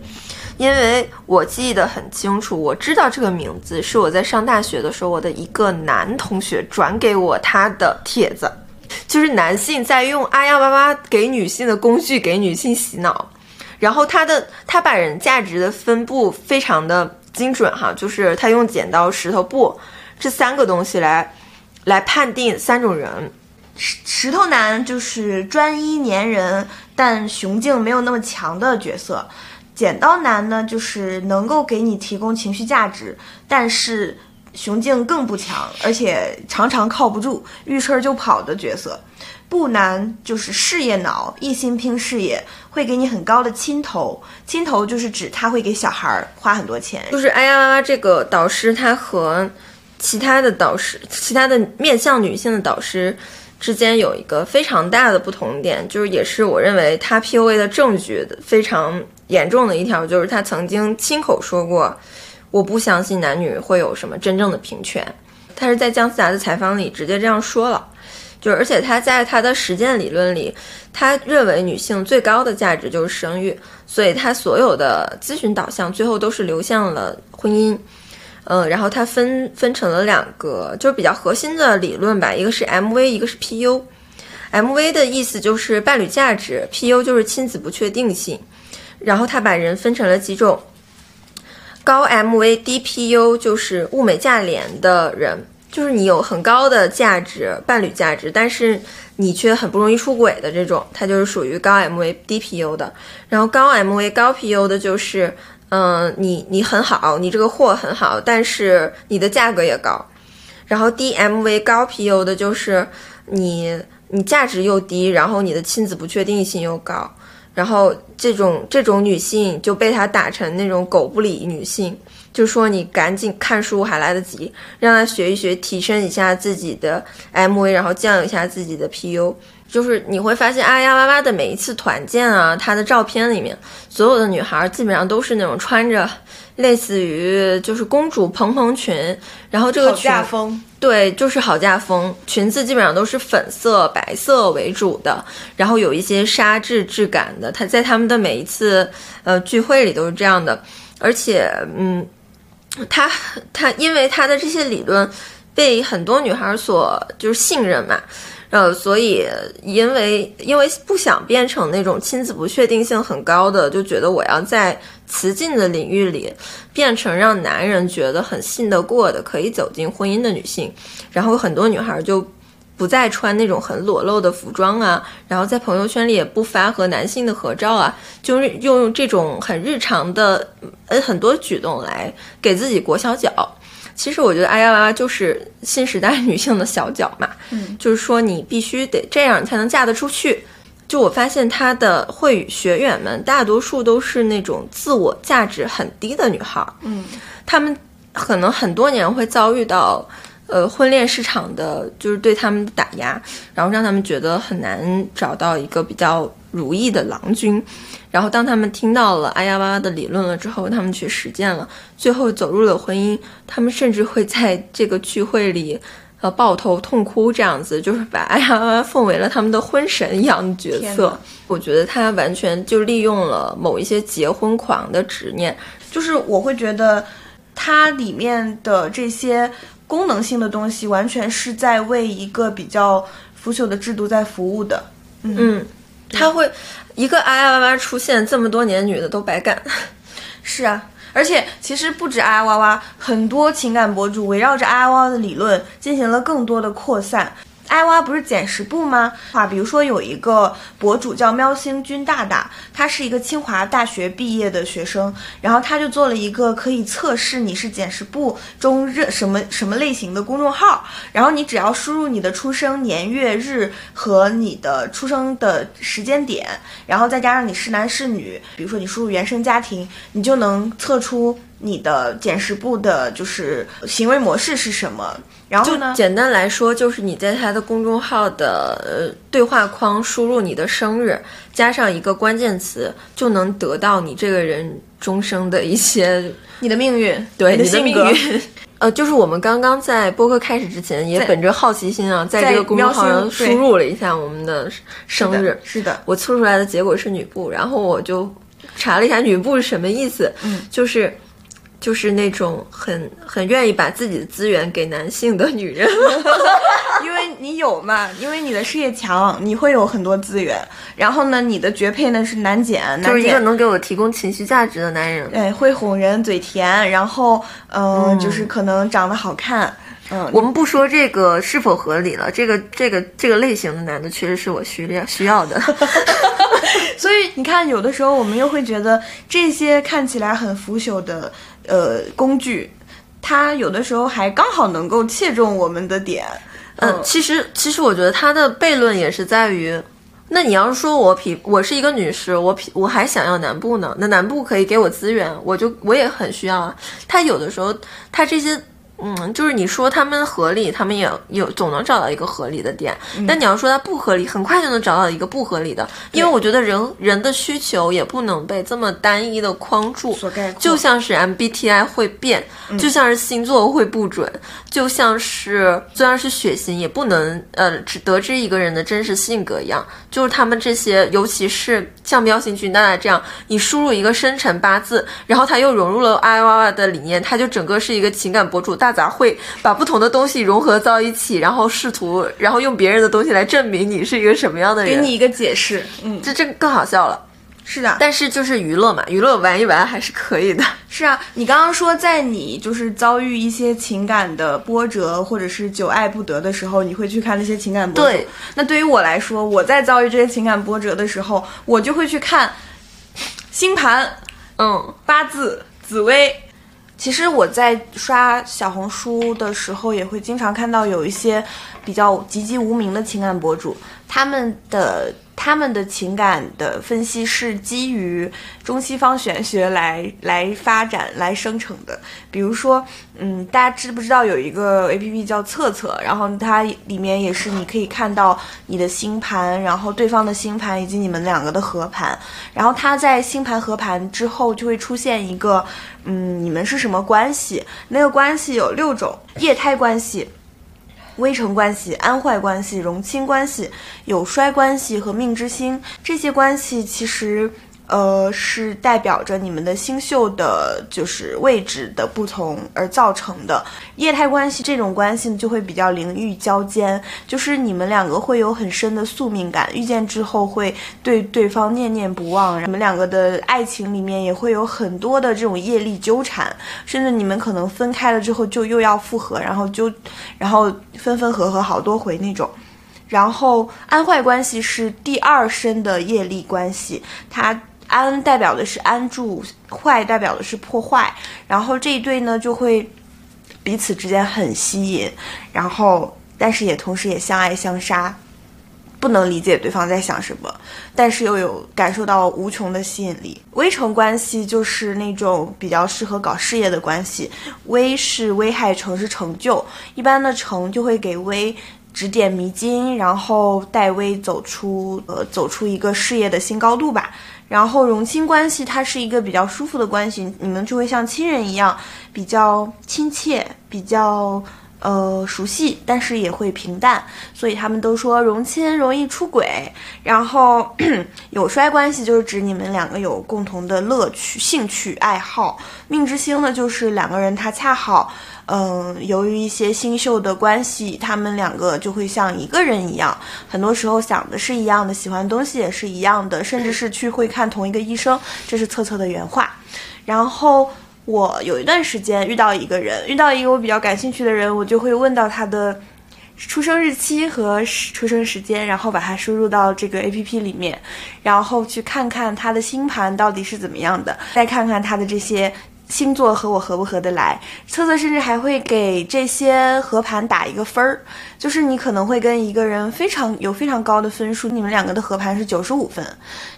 因为我记得很清楚，我知道这个名字是我在上大学的时候，我的一个男同学转给我他的帖子，就是男性在用阿呀哇哇给女性的工具给女性洗脑，然后他的他把人价值的分布非常的精准哈，就是他用剪刀、石头、布这三个东西来来判定三种人。石石头男就是专一粘人，但雄竞没有那么强的角色。剪刀男呢，就是能够给你提供情绪价值，但是雄竞更不强，而且常常靠不住，遇事儿就跑的角色。布男就是事业脑，一心拼事业，会给你很高的亲头。亲头就是指他会给小孩儿花很多钱。就是哎呀这个导师，他和其他的导师、其他的面向女性的导师之间有一个非常大的不同点，就是也是我认为他 PUA 的证据非常严重的一条，就是他曾经亲口说过，我不相信男女会有什么真正的平权。他是在姜思达的采访里直接这样说了。就是，而且他在他的实践理论里，他认为女性最高的价值就是生育，所以他所有的咨询导向最后都是流向了婚姻。嗯，然后它分分成了两个，就是比较核心的理论吧，一个是 MV，一个是 PU。MV 的意思就是伴侣价值，PU 就是亲子不确定性。然后他把人分成了几种，高 MV 低 PU 就是物美价廉的人，就是你有很高的价值，伴侣价值，但是你却很不容易出轨的这种，它就是属于高 MV 低 PU 的。然后高 MV 高 PU 的就是。嗯，你你很好，你这个货很好，但是你的价格也高。然后低 MV 高 PU 的就是你你价值又低，然后你的亲子不确定性又高。然后这种这种女性就被他打成那种狗不理女性，就说你赶紧看书还来得及，让她学一学，提升一下自己的 MV，然后降一下自己的 PU。就是你会发现阿呀哇哇的每一次团建啊，她的照片里面，所有的女孩基本上都是那种穿着类似于就是公主蓬蓬裙，然后这个好风，对，就是好嫁风，裙子基本上都是粉色、白色为主的，然后有一些纱质质感的。她在他们的每一次呃聚会里都是这样的，而且嗯，她她因为她的这些理论被很多女孩所就是信任嘛。呃，所以因为因为不想变成那种亲子不确定性很高的，就觉得我要在雌竞的领域里变成让男人觉得很信得过的，可以走进婚姻的女性。然后很多女孩就不不再穿那种很裸露的服装啊，然后在朋友圈里也不发和男性的合照啊，就是用这种很日常的呃很多举动来给自己裹小脚。其实我觉得哎呀就是新时代女性的小脚嘛，嗯，就是说你必须得这样才能嫁得出去。就我发现她的会语学员们大多数都是那种自我价值很低的女孩，嗯，她们可能很多年会遭遇到。呃，婚恋市场的就是对他们的打压，然后让他们觉得很难找到一个比较如意的郎君。然后当他们听到了阿呀哇哇的理论了之后，他们去实践了，最后走入了婚姻。他们甚至会在这个聚会里，呃，抱头痛哭，这样子就是把阿呀哇哇奉为了他们的婚神一样的角色。我觉得他完全就利用了某一些结婚狂的执念，就是我会觉得它里面的这些。功能性的东西完全是在为一个比较腐朽的制度在服务的。嗯，他会一个啊呀哇哇出现这么多年，女的都白干。是啊，而且其实不止啊呀哇哇，很多情感博主围绕着啊呀哇哇的理论进行了更多的扩散。艾娃不是捡拾部吗？啊，比如说有一个博主叫喵星君大大，他是一个清华大学毕业的学生，然后他就做了一个可以测试你是捡拾部中热什么什么类型的公众号，然后你只要输入你的出生年月日和你的出生的时间点，然后再加上你是男是女，比如说你输入原生家庭，你就能测出你的捡拾部的就是行为模式是什么。然后呢？简单来说，就是你在他的公众号的呃对话框输入你的生日，加上一个关键词，就能得到你这个人终生的一些 你的命运，对你的命运。呃，就是我们刚刚在播客开始之前，也本着好奇心啊，在这个公众号上输入了一下我们的生日。是的，我测出来的结果是女部，然后我就查了一下女部是什么意思，嗯，就是。就是那种很很愿意把自己的资源给男性的女人，因为你有嘛，因为你的事业强，你会有很多资源。然后呢，你的绝配呢是男检，就是一个能给我提供情绪价值的男人。对，会哄人，嘴甜，然后嗯，就是可能长得好看。嗯，我们不说这个是否合理了，这个这个这个类型的男的确实是我需要需要的。所以你看，有的时候我们又会觉得这些看起来很腐朽的。呃，工具，它有的时候还刚好能够切中我们的点。嗯，其实其实我觉得它的悖论也是在于，那你要是说我匹我是一个女士，我匹我还想要南部呢，那南部可以给我资源，我就我也很需要啊。他有的时候他这些。嗯，就是你说他们合理，他们也有总能找到一个合理的点。但你要说它不合理，很快就能找到一个不合理的。因为我觉得人人的需求也不能被这么单一的框住，就像是 MBTI 会变，就像是星座会不准，就像是虽然是血型，也不能呃只得知一个人的真实性格一样。就是他们这些，尤其是像喵星君大大这样，你输入一个生辰八字，然后他又融入了爱娃娃的理念，他就整个是一个情感博主大。杂烩，把不同的东西融合到一起，然后试图，然后用别人的东西来证明你是一个什么样的人，给你一个解释。嗯，这这更好笑了。是的，但是就是娱乐嘛，娱乐玩一玩还是可以的。是啊，你刚刚说在你就是遭遇一些情感的波折，或者是久爱不得的时候，你会去看那些情感博主。对，那对于我来说，我在遭遇这些情感波折的时候，我就会去看星盘，嗯，八字、紫薇。其实我在刷小红书的时候，也会经常看到有一些比较籍籍无名的情感博主，他们的。他们的情感的分析是基于中西方玄学来来发展来生成的。比如说，嗯，大家知不知道有一个 A P P 叫测测？然后它里面也是你可以看到你的星盘，然后对方的星盘以及你们两个的合盘。然后它在星盘合盘之后就会出现一个，嗯，你们是什么关系？那个关系有六种液态关系。微成关系、安坏关系、荣亲关系、有衰关系和命之星，这些关系其实。呃，是代表着你们的星宿的，就是位置的不同而造成的液态关系。这种关系就会比较灵域交尖，就是你们两个会有很深的宿命感，遇见之后会对对方念念不忘。你们两个的爱情里面也会有很多的这种业力纠缠，甚至你们可能分开了之后就又要复合，然后就然后分分合合好多回那种。然后安坏关系是第二身的业力关系，它安代表的是安住，坏代表的是破坏，然后这一对呢就会彼此之间很吸引，然后但是也同时也相爱相杀。不能理解对方在想什么，但是又有感受到无穷的吸引力。危城关系就是那种比较适合搞事业的关系，危是危害，成是成就。一般的成就会给危指点迷津，然后带危走出呃走出一个事业的新高度吧。然后荣亲关系它是一个比较舒服的关系，你们就会像亲人一样，比较亲切，比较。呃，熟悉，但是也会平淡，所以他们都说荣亲容易出轨。然后 有衰关系就是指你们两个有共同的乐趣、兴趣爱好。命之星呢，就是两个人他恰好，嗯，由于一些星宿的关系，他们两个就会像一个人一样，很多时候想的是一样的，喜欢东西也是一样的，甚至是去会看同一个医生。这是策策的原话。然后。我有一段时间遇到一个人，遇到一个我比较感兴趣的人，我就会问到他的出生日期和出生时间，然后把它输入到这个 A P P 里面，然后去看看他的星盘到底是怎么样的，再看看他的这些。星座和我合不合得来？测测甚至还会给这些合盘打一个分儿，就是你可能会跟一个人非常有非常高的分数，你们两个的合盘是九十五分，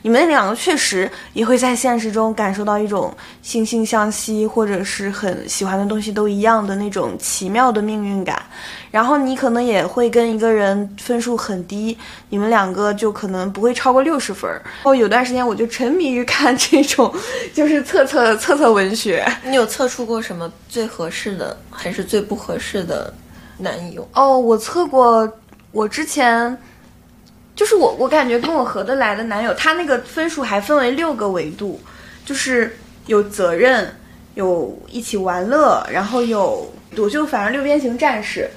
你们两个确实也会在现实中感受到一种惺惺相惜，或者是很喜欢的东西都一样的那种奇妙的命运感。然后你可能也会跟一个人分数很低，你们两个就可能不会超过六十分。然后有段时间我就沉迷于看这种，就是测测测测文学。你有测出过什么最合适的，还是最不合适的男友？哦，我测过，我之前就是我，我感觉跟我合得来的男友，他那个分数还分为六个维度，就是有责任，有一起玩乐，然后有我就反正六边形战士。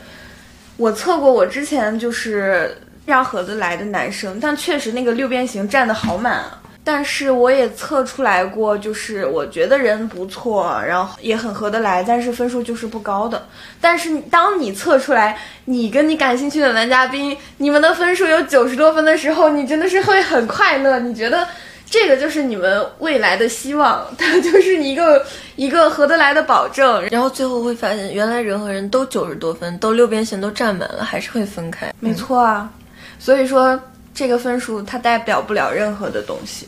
我测过，我之前就是非常合得来的男生，但确实那个六边形占的好满啊。但是我也测出来过，就是我觉得人不错，然后也很合得来，但是分数就是不高的。但是当你测出来，你跟你感兴趣的男嘉宾，你们的分数有九十多分的时候，你真的是会很快乐。你觉得这个就是你们未来的希望，它就是一个 一个合得来的保证。然后最后会发现，原来人和人都九十多分，都六边形都占满了，还是会分开。没错啊，所以说。这个分数它代表不了任何的东西，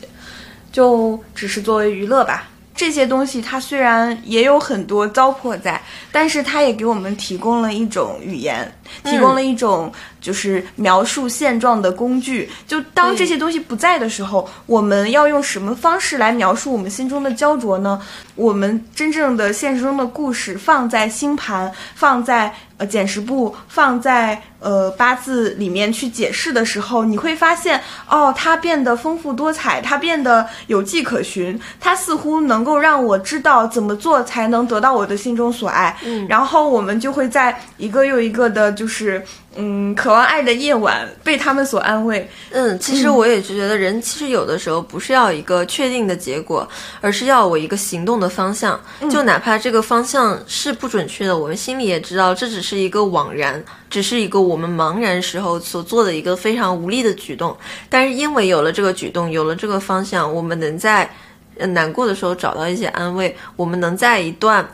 就只是作为娱乐吧。这些东西它虽然也有很多糟粕在，但是它也给我们提供了一种语言，提供了一种就是描述现状的工具。就当这些东西不在的时候，我们要用什么方式来描述我们心中的焦灼呢？我们真正的现实中的故事放在星盘，放在。呃，简识部放在呃八字里面去解释的时候，你会发现，哦，它变得丰富多彩，它变得有迹可循，它似乎能够让我知道怎么做才能得到我的心中所爱。嗯，然后我们就会在一个又一个的，就是。嗯，渴望爱的夜晚被他们所安慰。嗯，其实我也是觉得，人其实有的时候不是要一个确定的结果，而是要我一个行动的方向。就哪怕这个方向是不准确的，我们心里也知道这只是一个枉然，只是一个我们茫然时候所做的一个非常无力的举动。但是因为有了这个举动，有了这个方向，我们能在难过的时候找到一些安慰，我们能在一段。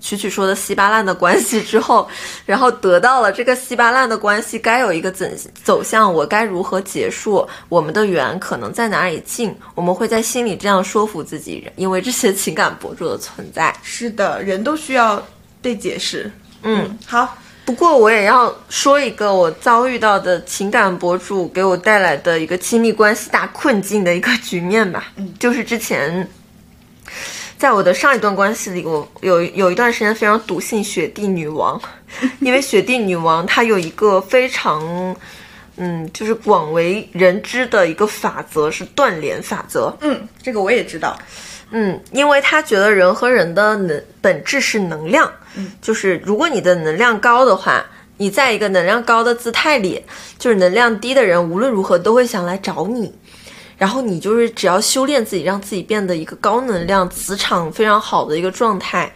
曲曲说的稀巴烂的关系之后，然后得到了这个稀巴烂的关系该有一个怎走向，我该如何结束我们的缘，可能在哪里尽，我们会在心里这样说服自己，因为这些情感博主的存在。是的，人都需要被解释。嗯，好。不过我也要说一个我遭遇到的情感博主给我带来的一个亲密关系大困境的一个局面吧。嗯，就是之前。在我的上一段关系里，我有有一段时间非常笃信雪地女王，因为雪地女王她有一个非常，嗯，就是广为人知的一个法则是断联法则。嗯，这个我也知道。嗯，因为他觉得人和人的能本质是能量，嗯，就是如果你的能量高的话，你在一个能量高的姿态里，就是能量低的人无论如何都会想来找你。然后你就是只要修炼自己，让自己变得一个高能量、磁场非常好的一个状态，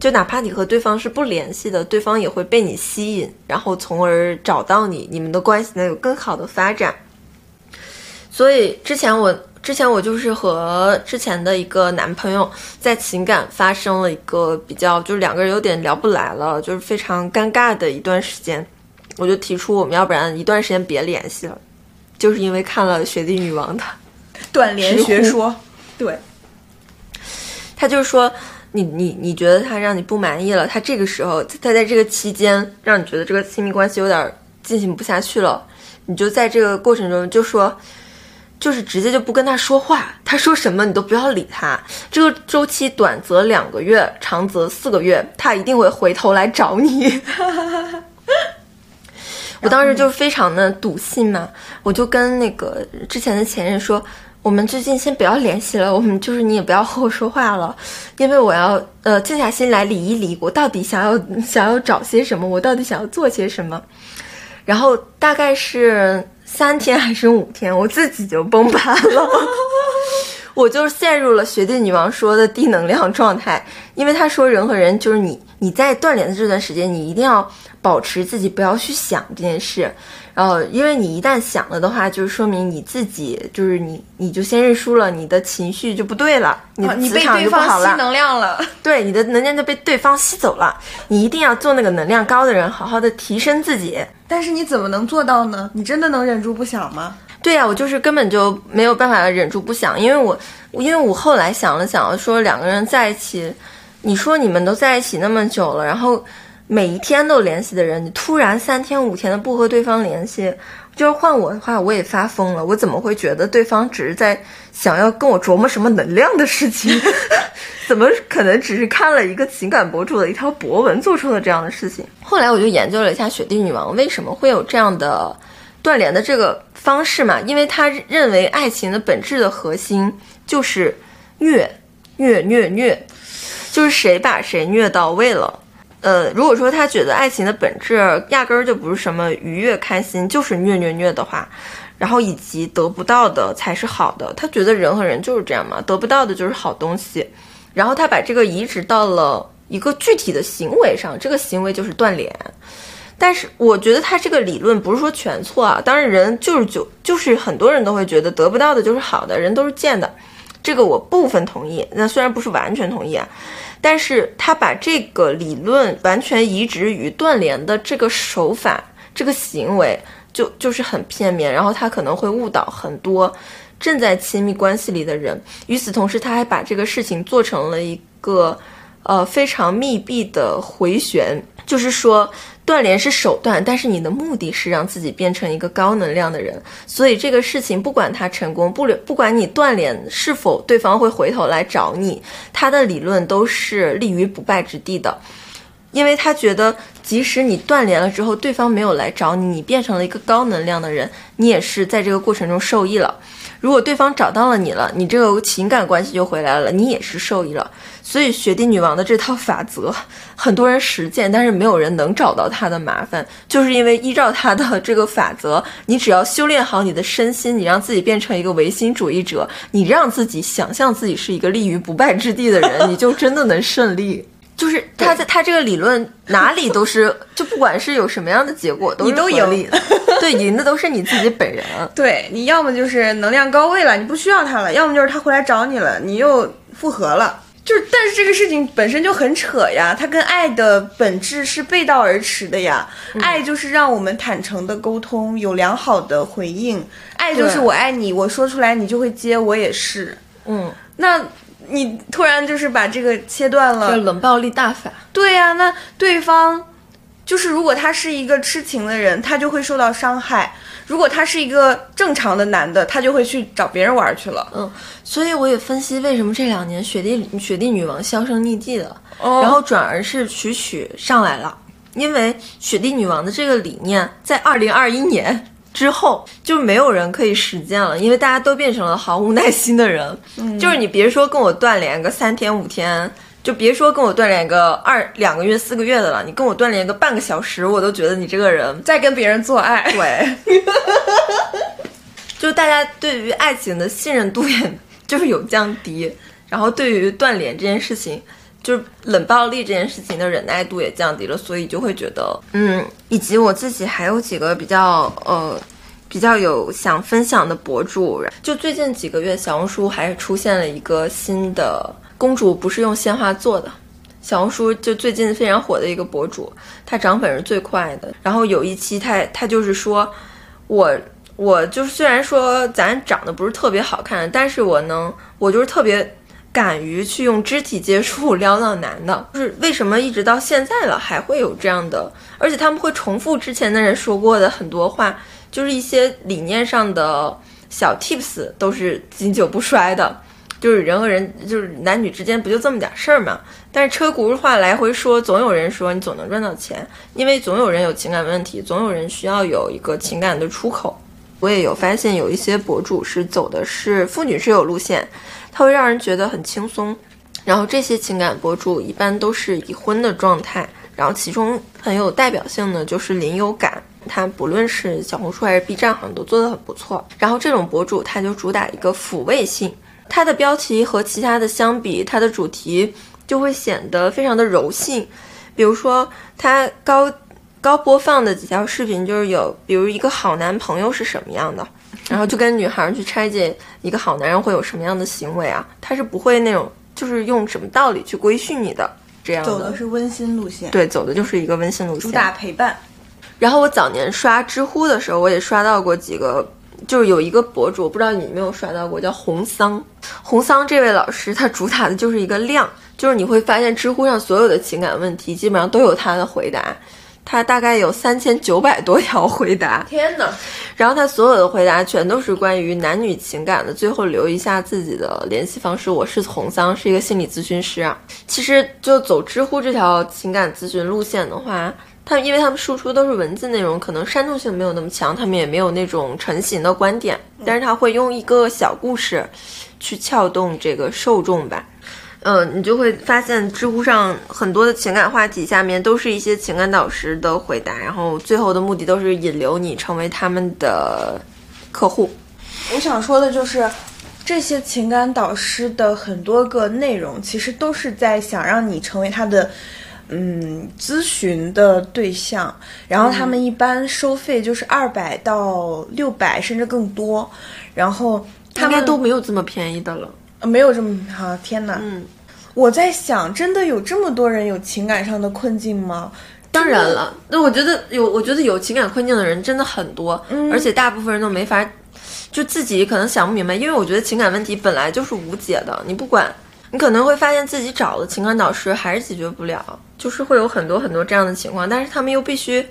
就哪怕你和对方是不联系的，对方也会被你吸引，然后从而找到你，你们的关系能有更好的发展。所以之前我之前我就是和之前的一个男朋友在情感发生了一个比较，就是两个人有点聊不来了，就是非常尴尬的一段时间，我就提出我们要不然一段时间别联系了，就是因为看了《雪地女王》的。断联学说，对，他就是说，你你你觉得他让你不满意了，他这个时候，他在这个期间让你觉得这个亲密关系有点进行不下去了，你就在这个过程中就说，就是直接就不跟他说话，他说什么你都不要理他。这个周期短则两个月，长则四个月，他一定会回头来找你。我当时就非常的笃信嘛，我就跟那个之前的前任说，我们最近先不要联系了，我们就是你也不要和我说话了，因为我要呃静下心来理一理，我到底想要 想要找些什么，我到底想要做些什么。然后大概是三天还是五天，我自己就崩盘了，我就陷入了学弟女王说的低能量状态，因为他说人和人就是你你在断联的这段时间，你一定要。保持自己不要去想这件事，然后因为你一旦想了的话，就是说明你自己就是你你就先认输了，你的情绪就不对了，你的磁场就不好了，吸能量了，对，你的能量就被对方吸走了。你一定要做那个能量高的人，好好的提升自己。但是你怎么能做到呢？你真的能忍住不想吗？对呀，我就是根本就没有办法忍住不想，因为我因为我后来想了想，说两个人在一起，你说你们都在一起那么久了，然后。每一天都联系的人，你突然三天五天的不和对方联系，就是换我的话，我也发疯了。我怎么会觉得对方只是在想要跟我琢磨什么能量的事情？怎么可能只是看了一个情感博主的一条博文做出了这样的事情？后来我就研究了一下雪地女王为什么会有这样的断联的这个方式嘛，因为她认为爱情的本质的核心就是虐虐虐虐，就是谁把谁虐到位了。呃，如果说他觉得爱情的本质压根儿就不是什么愉悦开心，就是虐虐虐的话，然后以及得不到的才是好的，他觉得人和人就是这样嘛，得不到的就是好东西，然后他把这个移植到了一个具体的行为上，这个行为就是断联。但是我觉得他这个理论不是说全错啊，当然人就是就就是很多人都会觉得得不到的就是好的，人都是贱的，这个我部分同意，那虽然不是完全同意啊。但是他把这个理论完全移植于断联的这个手法、这个行为，就就是很片面，然后他可能会误导很多正在亲密关系里的人。与此同时，他还把这个事情做成了一个呃非常密闭的回旋，就是说。断联是手段，但是你的目的是让自己变成一个高能量的人。所以这个事情不管它成功不不管你断联是否对方会回头来找你，他的理论都是立于不败之地的，因为他觉得即使你断联了之后，对方没有来找你，你变成了一个高能量的人，你也是在这个过程中受益了。如果对方找到了你了，你这个情感关系就回来了，你也是受益了。所以雪地女王的这套法则，很多人实践，但是没有人能找到她的麻烦，就是因为依照她的这个法则，你只要修炼好你的身心，你让自己变成一个唯心主义者，你让自己想象自己是一个立于不败之地的人，你就真的能胜利。就是他在他这个理论哪里都是，就不管是有什么样的结果，你都赢。对，赢的都是你自己本人。对，你要么就是能量高位了，你不需要他了；要么就是他回来找你了，你又复合了。就是，但是这个事情本身就很扯呀，它跟爱的本质是背道而驰的呀。爱就是让我们坦诚的沟通，有良好的回应。爱就是我爱你，我说出来你就会接，我也是。嗯，那。你突然就是把这个切断了，冷暴力大法。对呀，那对方就是如果他是一个痴情的人，他就会受到伤害；如果他是一个正常的男的，他就会去找别人玩去了。嗯，所以我也分析为什么这两年雪地雪地女王销声匿迹了，然后转而是曲曲上来了，因为雪地女王的这个理念在二零二一年。之后就没有人可以实践了，因为大家都变成了毫无耐心的人。嗯，就是你别说跟我断联个三天五天，就别说跟我断联个二两个月四个月的了，你跟我断联个半个小时，我都觉得你这个人在跟别人做爱。对，就大家家对于爱情的信任度也 就是有降低，然后对于断联这件事情，就是冷暴力这件事情的忍耐度也降低了，所以就会觉得，嗯，以及我自己还有几个比较呃。比较有想分享的博主，就最近几个月，小红书还出现了一个新的公主，不是用鲜花做的。小红书就最近非常火的一个博主，他涨粉是最快的。然后有一期他他就是说，我我就是虽然说咱长得不是特别好看，但是我能我就是特别敢于去用肢体接触撩到男的。就是为什么一直到现在了还会有这样的，而且他们会重复之前的人说过的很多话。就是一些理念上的小 tips 都是经久不衰的，就是人和人，就是男女之间不就这么点事儿嘛？但是车轱辘话来回说，总有人说你总能赚到钱，因为总有人有情感问题，总有人需要有一个情感的出口。我也有发现，有一些博主是走的是妇女之友路线，他会让人觉得很轻松。然后这些情感博主一般都是已婚的状态，然后其中很有代表性的就是林有感。他不论是小红书还是 B 站，好像都做得很不错。然后这种博主他就主打一个抚慰性，他的标题和其他的相比，他的主题就会显得非常的柔性。比如说他高高播放的几条视频，就是有比如一个好男朋友是什么样的，然后就跟女孩去拆解一个好男人会有什么样的行为啊，他是不会那种就是用什么道理去规训你的这样的。走的是温馨路线，对，走的就是一个温馨路线，主打陪伴。然后我早年刷知乎的时候，我也刷到过几个，就是有一个博主，我不知道你有没有刷到过，叫红桑。红桑这位老师，他主打的就是一个量，就是你会发现知乎上所有的情感问题，基本上都有他的回答。他大概有三千九百多条回答，天哪！然后他所有的回答全都是关于男女情感的。最后留一下自己的联系方式，我是红桑，是一个心理咨询师啊。其实就走知乎这条情感咨询路线的话。他们因为他们输出都是文字内容，可能煽动性没有那么强，他们也没有那种成型的观点，但是他会用一个小故事，去撬动这个受众吧。嗯，你就会发现知乎上很多的情感话题下面都是一些情感导师的回答，然后最后的目的都是引流你成为他们的客户。我想说的就是，这些情感导师的很多个内容，其实都是在想让你成为他的。嗯，咨询的对象，然后他们一般收费就是二百到六百，甚至更多。然后他们都没有这么便宜的了，没有这么啊！天哪，嗯，我在想，真的有这么多人有情感上的困境吗？当然了，那我觉得有，我觉得有情感困境的人真的很多，而且大部分人都没法，就自己可能想不明白，因为我觉得情感问题本来就是无解的，你不管。你可能会发现自己找了情感导师还是解决不了，就是会有很多很多这样的情况，但是他们又必须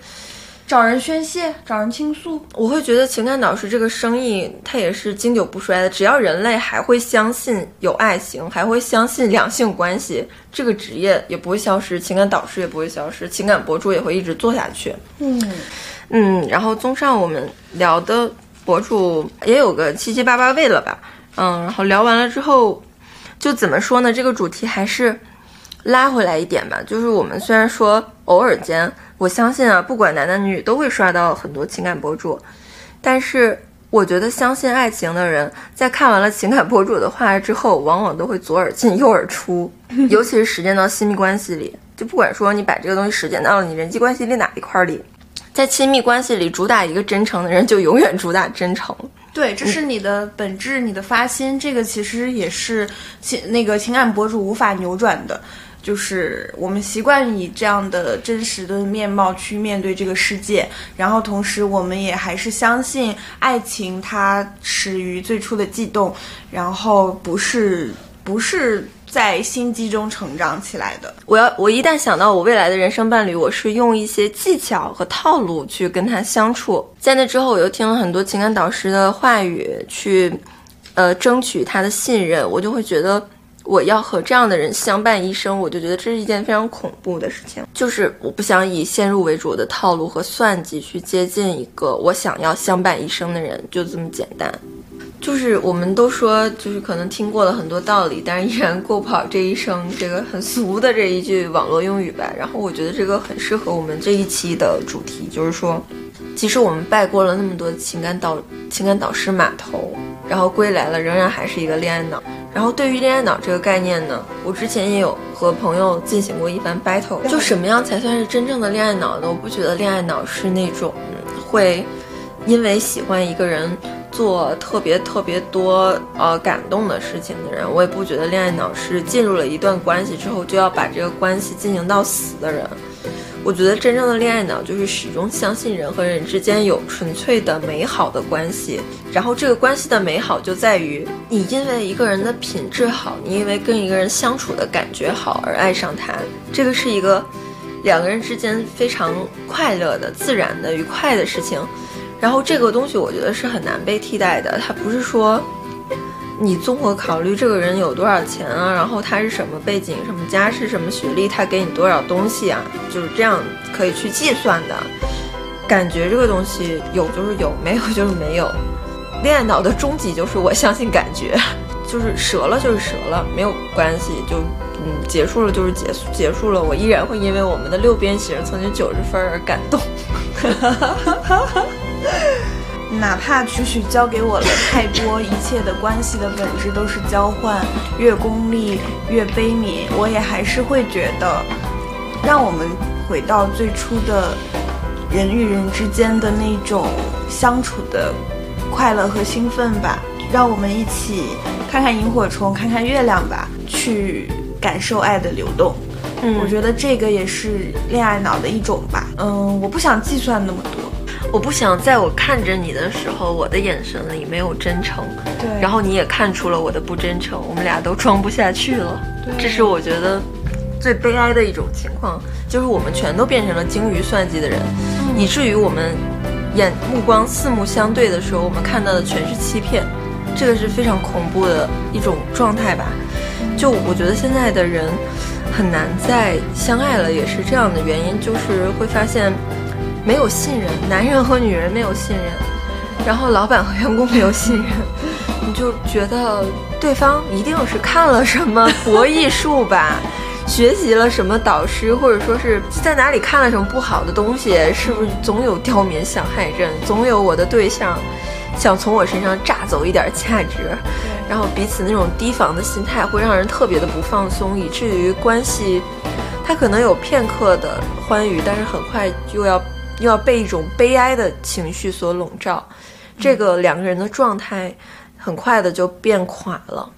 找人宣泄、找人倾诉。我会觉得情感导师这个生意它也是经久不衰的，只要人类还会相信有爱情，还会相信两性关系，这个职业也不会消失，情感导师也不会消失，情感博主也会一直做下去。嗯嗯，然后综上我们聊的博主也有个七七八八位了吧？嗯，然后聊完了之后。就怎么说呢？这个主题还是拉回来一点吧。就是我们虽然说偶尔间，我相信啊，不管男男女女都会刷到很多情感博主，但是我觉得相信爱情的人，在看完了情感博主的话之后，往往都会左耳进右耳出，尤其是实践到亲密关系里。就不管说你把这个东西实践到了你人际关系里哪一块里，在亲密关系里主打一个真诚的人，就永远主打真诚。对，这是你的本质，你的发心，这个其实也是情那个情感博主无法扭转的，就是我们习惯以这样的真实的面貌去面对这个世界，然后同时我们也还是相信爱情它始于最初的悸动，然后不是不是。在心机中成长起来的。我要，我一旦想到我未来的人生伴侣，我是用一些技巧和套路去跟他相处。在那之后，我又听了很多情感导师的话语，去，呃，争取他的信任。我就会觉得，我要和这样的人相伴一生，我就觉得这是一件非常恐怖的事情。就是我不想以先入为主的套路和算计去接近一个我想要相伴一生的人，就这么简单。就是我们都说，就是可能听过了很多道理，但是依然过不好这一生，这个很俗的这一句网络用语吧。然后我觉得这个很适合我们这一期的主题，就是说，即使我们拜过了那么多情感导情感导师码头，然后归来了，仍然还是一个恋爱脑。然后对于恋爱脑这个概念呢，我之前也有和朋友进行过一番 battle。就什么样才算是真正的恋爱脑呢？我不觉得恋爱脑是那种会因为喜欢一个人做特别特别多呃感动的事情的人。我也不觉得恋爱脑是进入了一段关系之后就要把这个关系进行到死的人。我觉得真正的恋爱脑就是始终相信人和人之间有纯粹的美好的关系，然后这个关系的美好就在于你因为一个人的品质好，你因为跟一个人相处的感觉好而爱上他，这个是一个两个人之间非常快乐的、自然的、愉快的事情。然后这个东西我觉得是很难被替代的，它不是说。你综合考虑这个人有多少钱啊，然后他是什么背景、什么家世、什么学历，他给你多少东西啊，就是这样可以去计算的。感觉这个东西有就是有，没有就是没有。恋爱脑的终极就是我相信感觉，就是折了就是折了，没有关系，就嗯结束了就是结束结束了，我依然会因为我们的六边形曾经九十分而感动。哪怕曲曲教给我了太多，一切的关系的本质都是交换，越功利越悲悯，我也还是会觉得，让我们回到最初的人与人之间的那种相处的快乐和兴奋吧。让我们一起看看萤火虫，看看月亮吧，去感受爱的流动。嗯，我觉得这个也是恋爱脑的一种吧。嗯，我不想计算那么多。我不想在我看着你的时候，我的眼神里没有真诚，对，然后你也看出了我的不真诚，我们俩都装不下去了。这是我觉得最悲哀的一种情况，就是我们全都变成了精于算计的人，以至于我们眼目光四目相对的时候，我们看到的全是欺骗，这个是非常恐怖的一种状态吧。就我觉得现在的人很难再相爱了，也是这样的原因，就是会发现。没有信任，男人和女人没有信任，然后老板和员工没有信任，你就觉得对方一定是看了什么博弈术吧，学习了什么导师，或者说是在哪里看了什么不好的东西，是不是总有刁民想害朕，总有我的对象想从我身上榨走一点价值，然后彼此那种提防的心态会让人特别的不放松，以至于关系，他可能有片刻的欢愉，但是很快又要。又要被一种悲哀的情绪所笼罩，这个两个人的状态很快的就变垮了。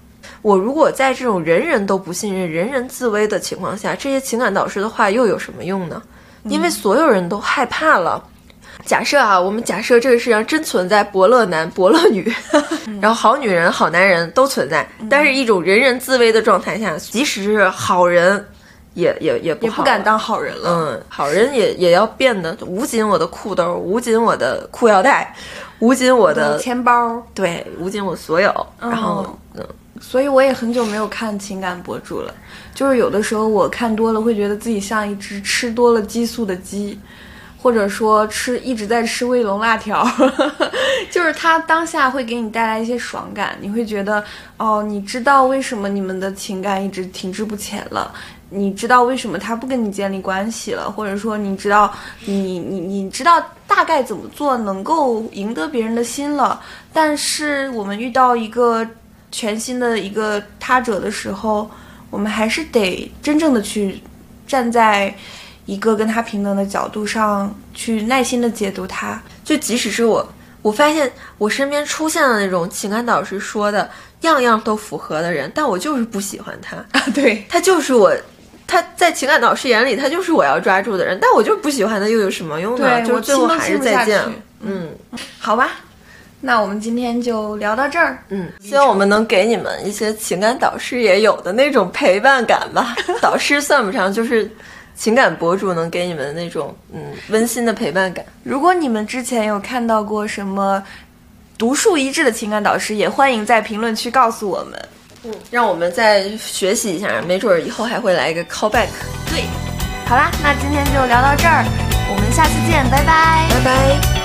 我如果在这种人人都不信任、人人自危的情况下，这些情感导师的话又有什么用呢？因为所有人都害怕了。假设啊，我们假设这个世界上真存在伯乐男、伯乐女，然后好女人、好男人都存在，但是一种人人自危的状态下，即使是好人。也也也不不敢当好人了。嗯，好人也也要变得捂紧我的裤兜，捂紧我的裤腰带，捂紧我的钱包，对，捂紧我所有。然后，嗯，所以我也很久没有看情感博主了。就是有的时候我看多了，会觉得自己像一只吃多了激素的鸡，或者说吃一直在吃卫龙辣条。就是它当下会给你带来一些爽感，你会觉得哦，你知道为什么你们的情感一直停滞不前了。你知道为什么他不跟你建立关系了，或者说你知道你你你知道大概怎么做能够赢得别人的心了，但是我们遇到一个全新的一个他者的时候，我们还是得真正的去站在一个跟他平等的角度上去耐心的解读他，就即使是我，我发现我身边出现了那种情感导师说的样样都符合的人，但我就是不喜欢他啊，对他就是我。他在情感导师眼里，他就是我要抓住的人，但我就是不喜欢他，又有什么用呢？就最后还是再见。嗯，好吧，那我们今天就聊到这儿。嗯，希望我们能给你们一些情感导师也有的那种陪伴感吧。导师算不上，就是情感博主能给你们那种嗯温馨的陪伴感。如果你们之前有看到过什么独树一帜的情感导师，也欢迎在评论区告诉我们。嗯，让我们再学习一下，没准儿以后还会来一个 callback。对，好啦，那今天就聊到这儿，我们下次见，拜拜，拜拜。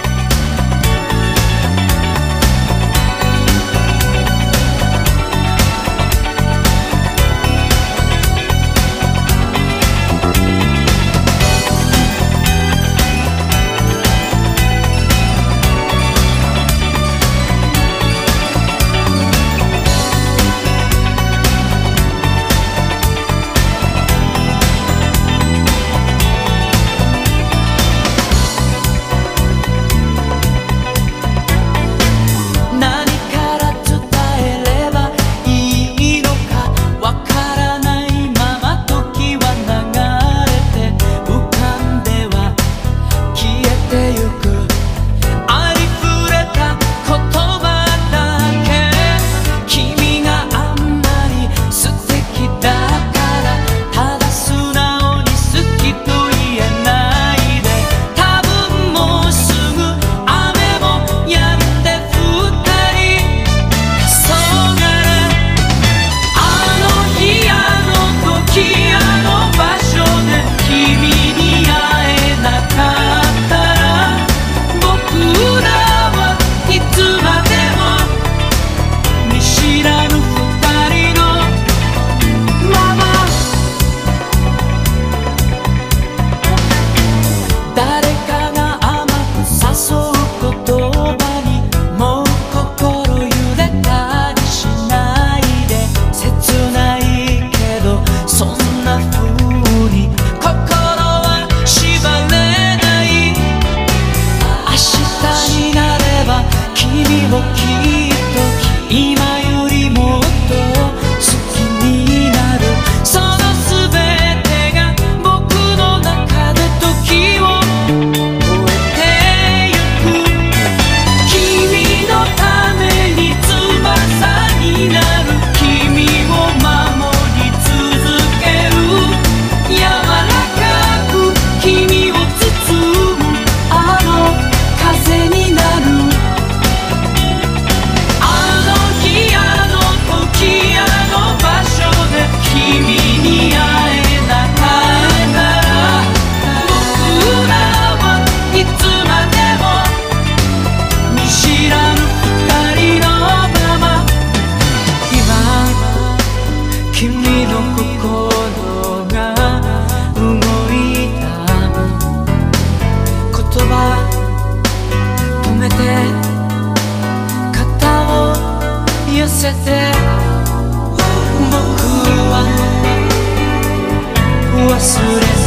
せて。僕は忘れ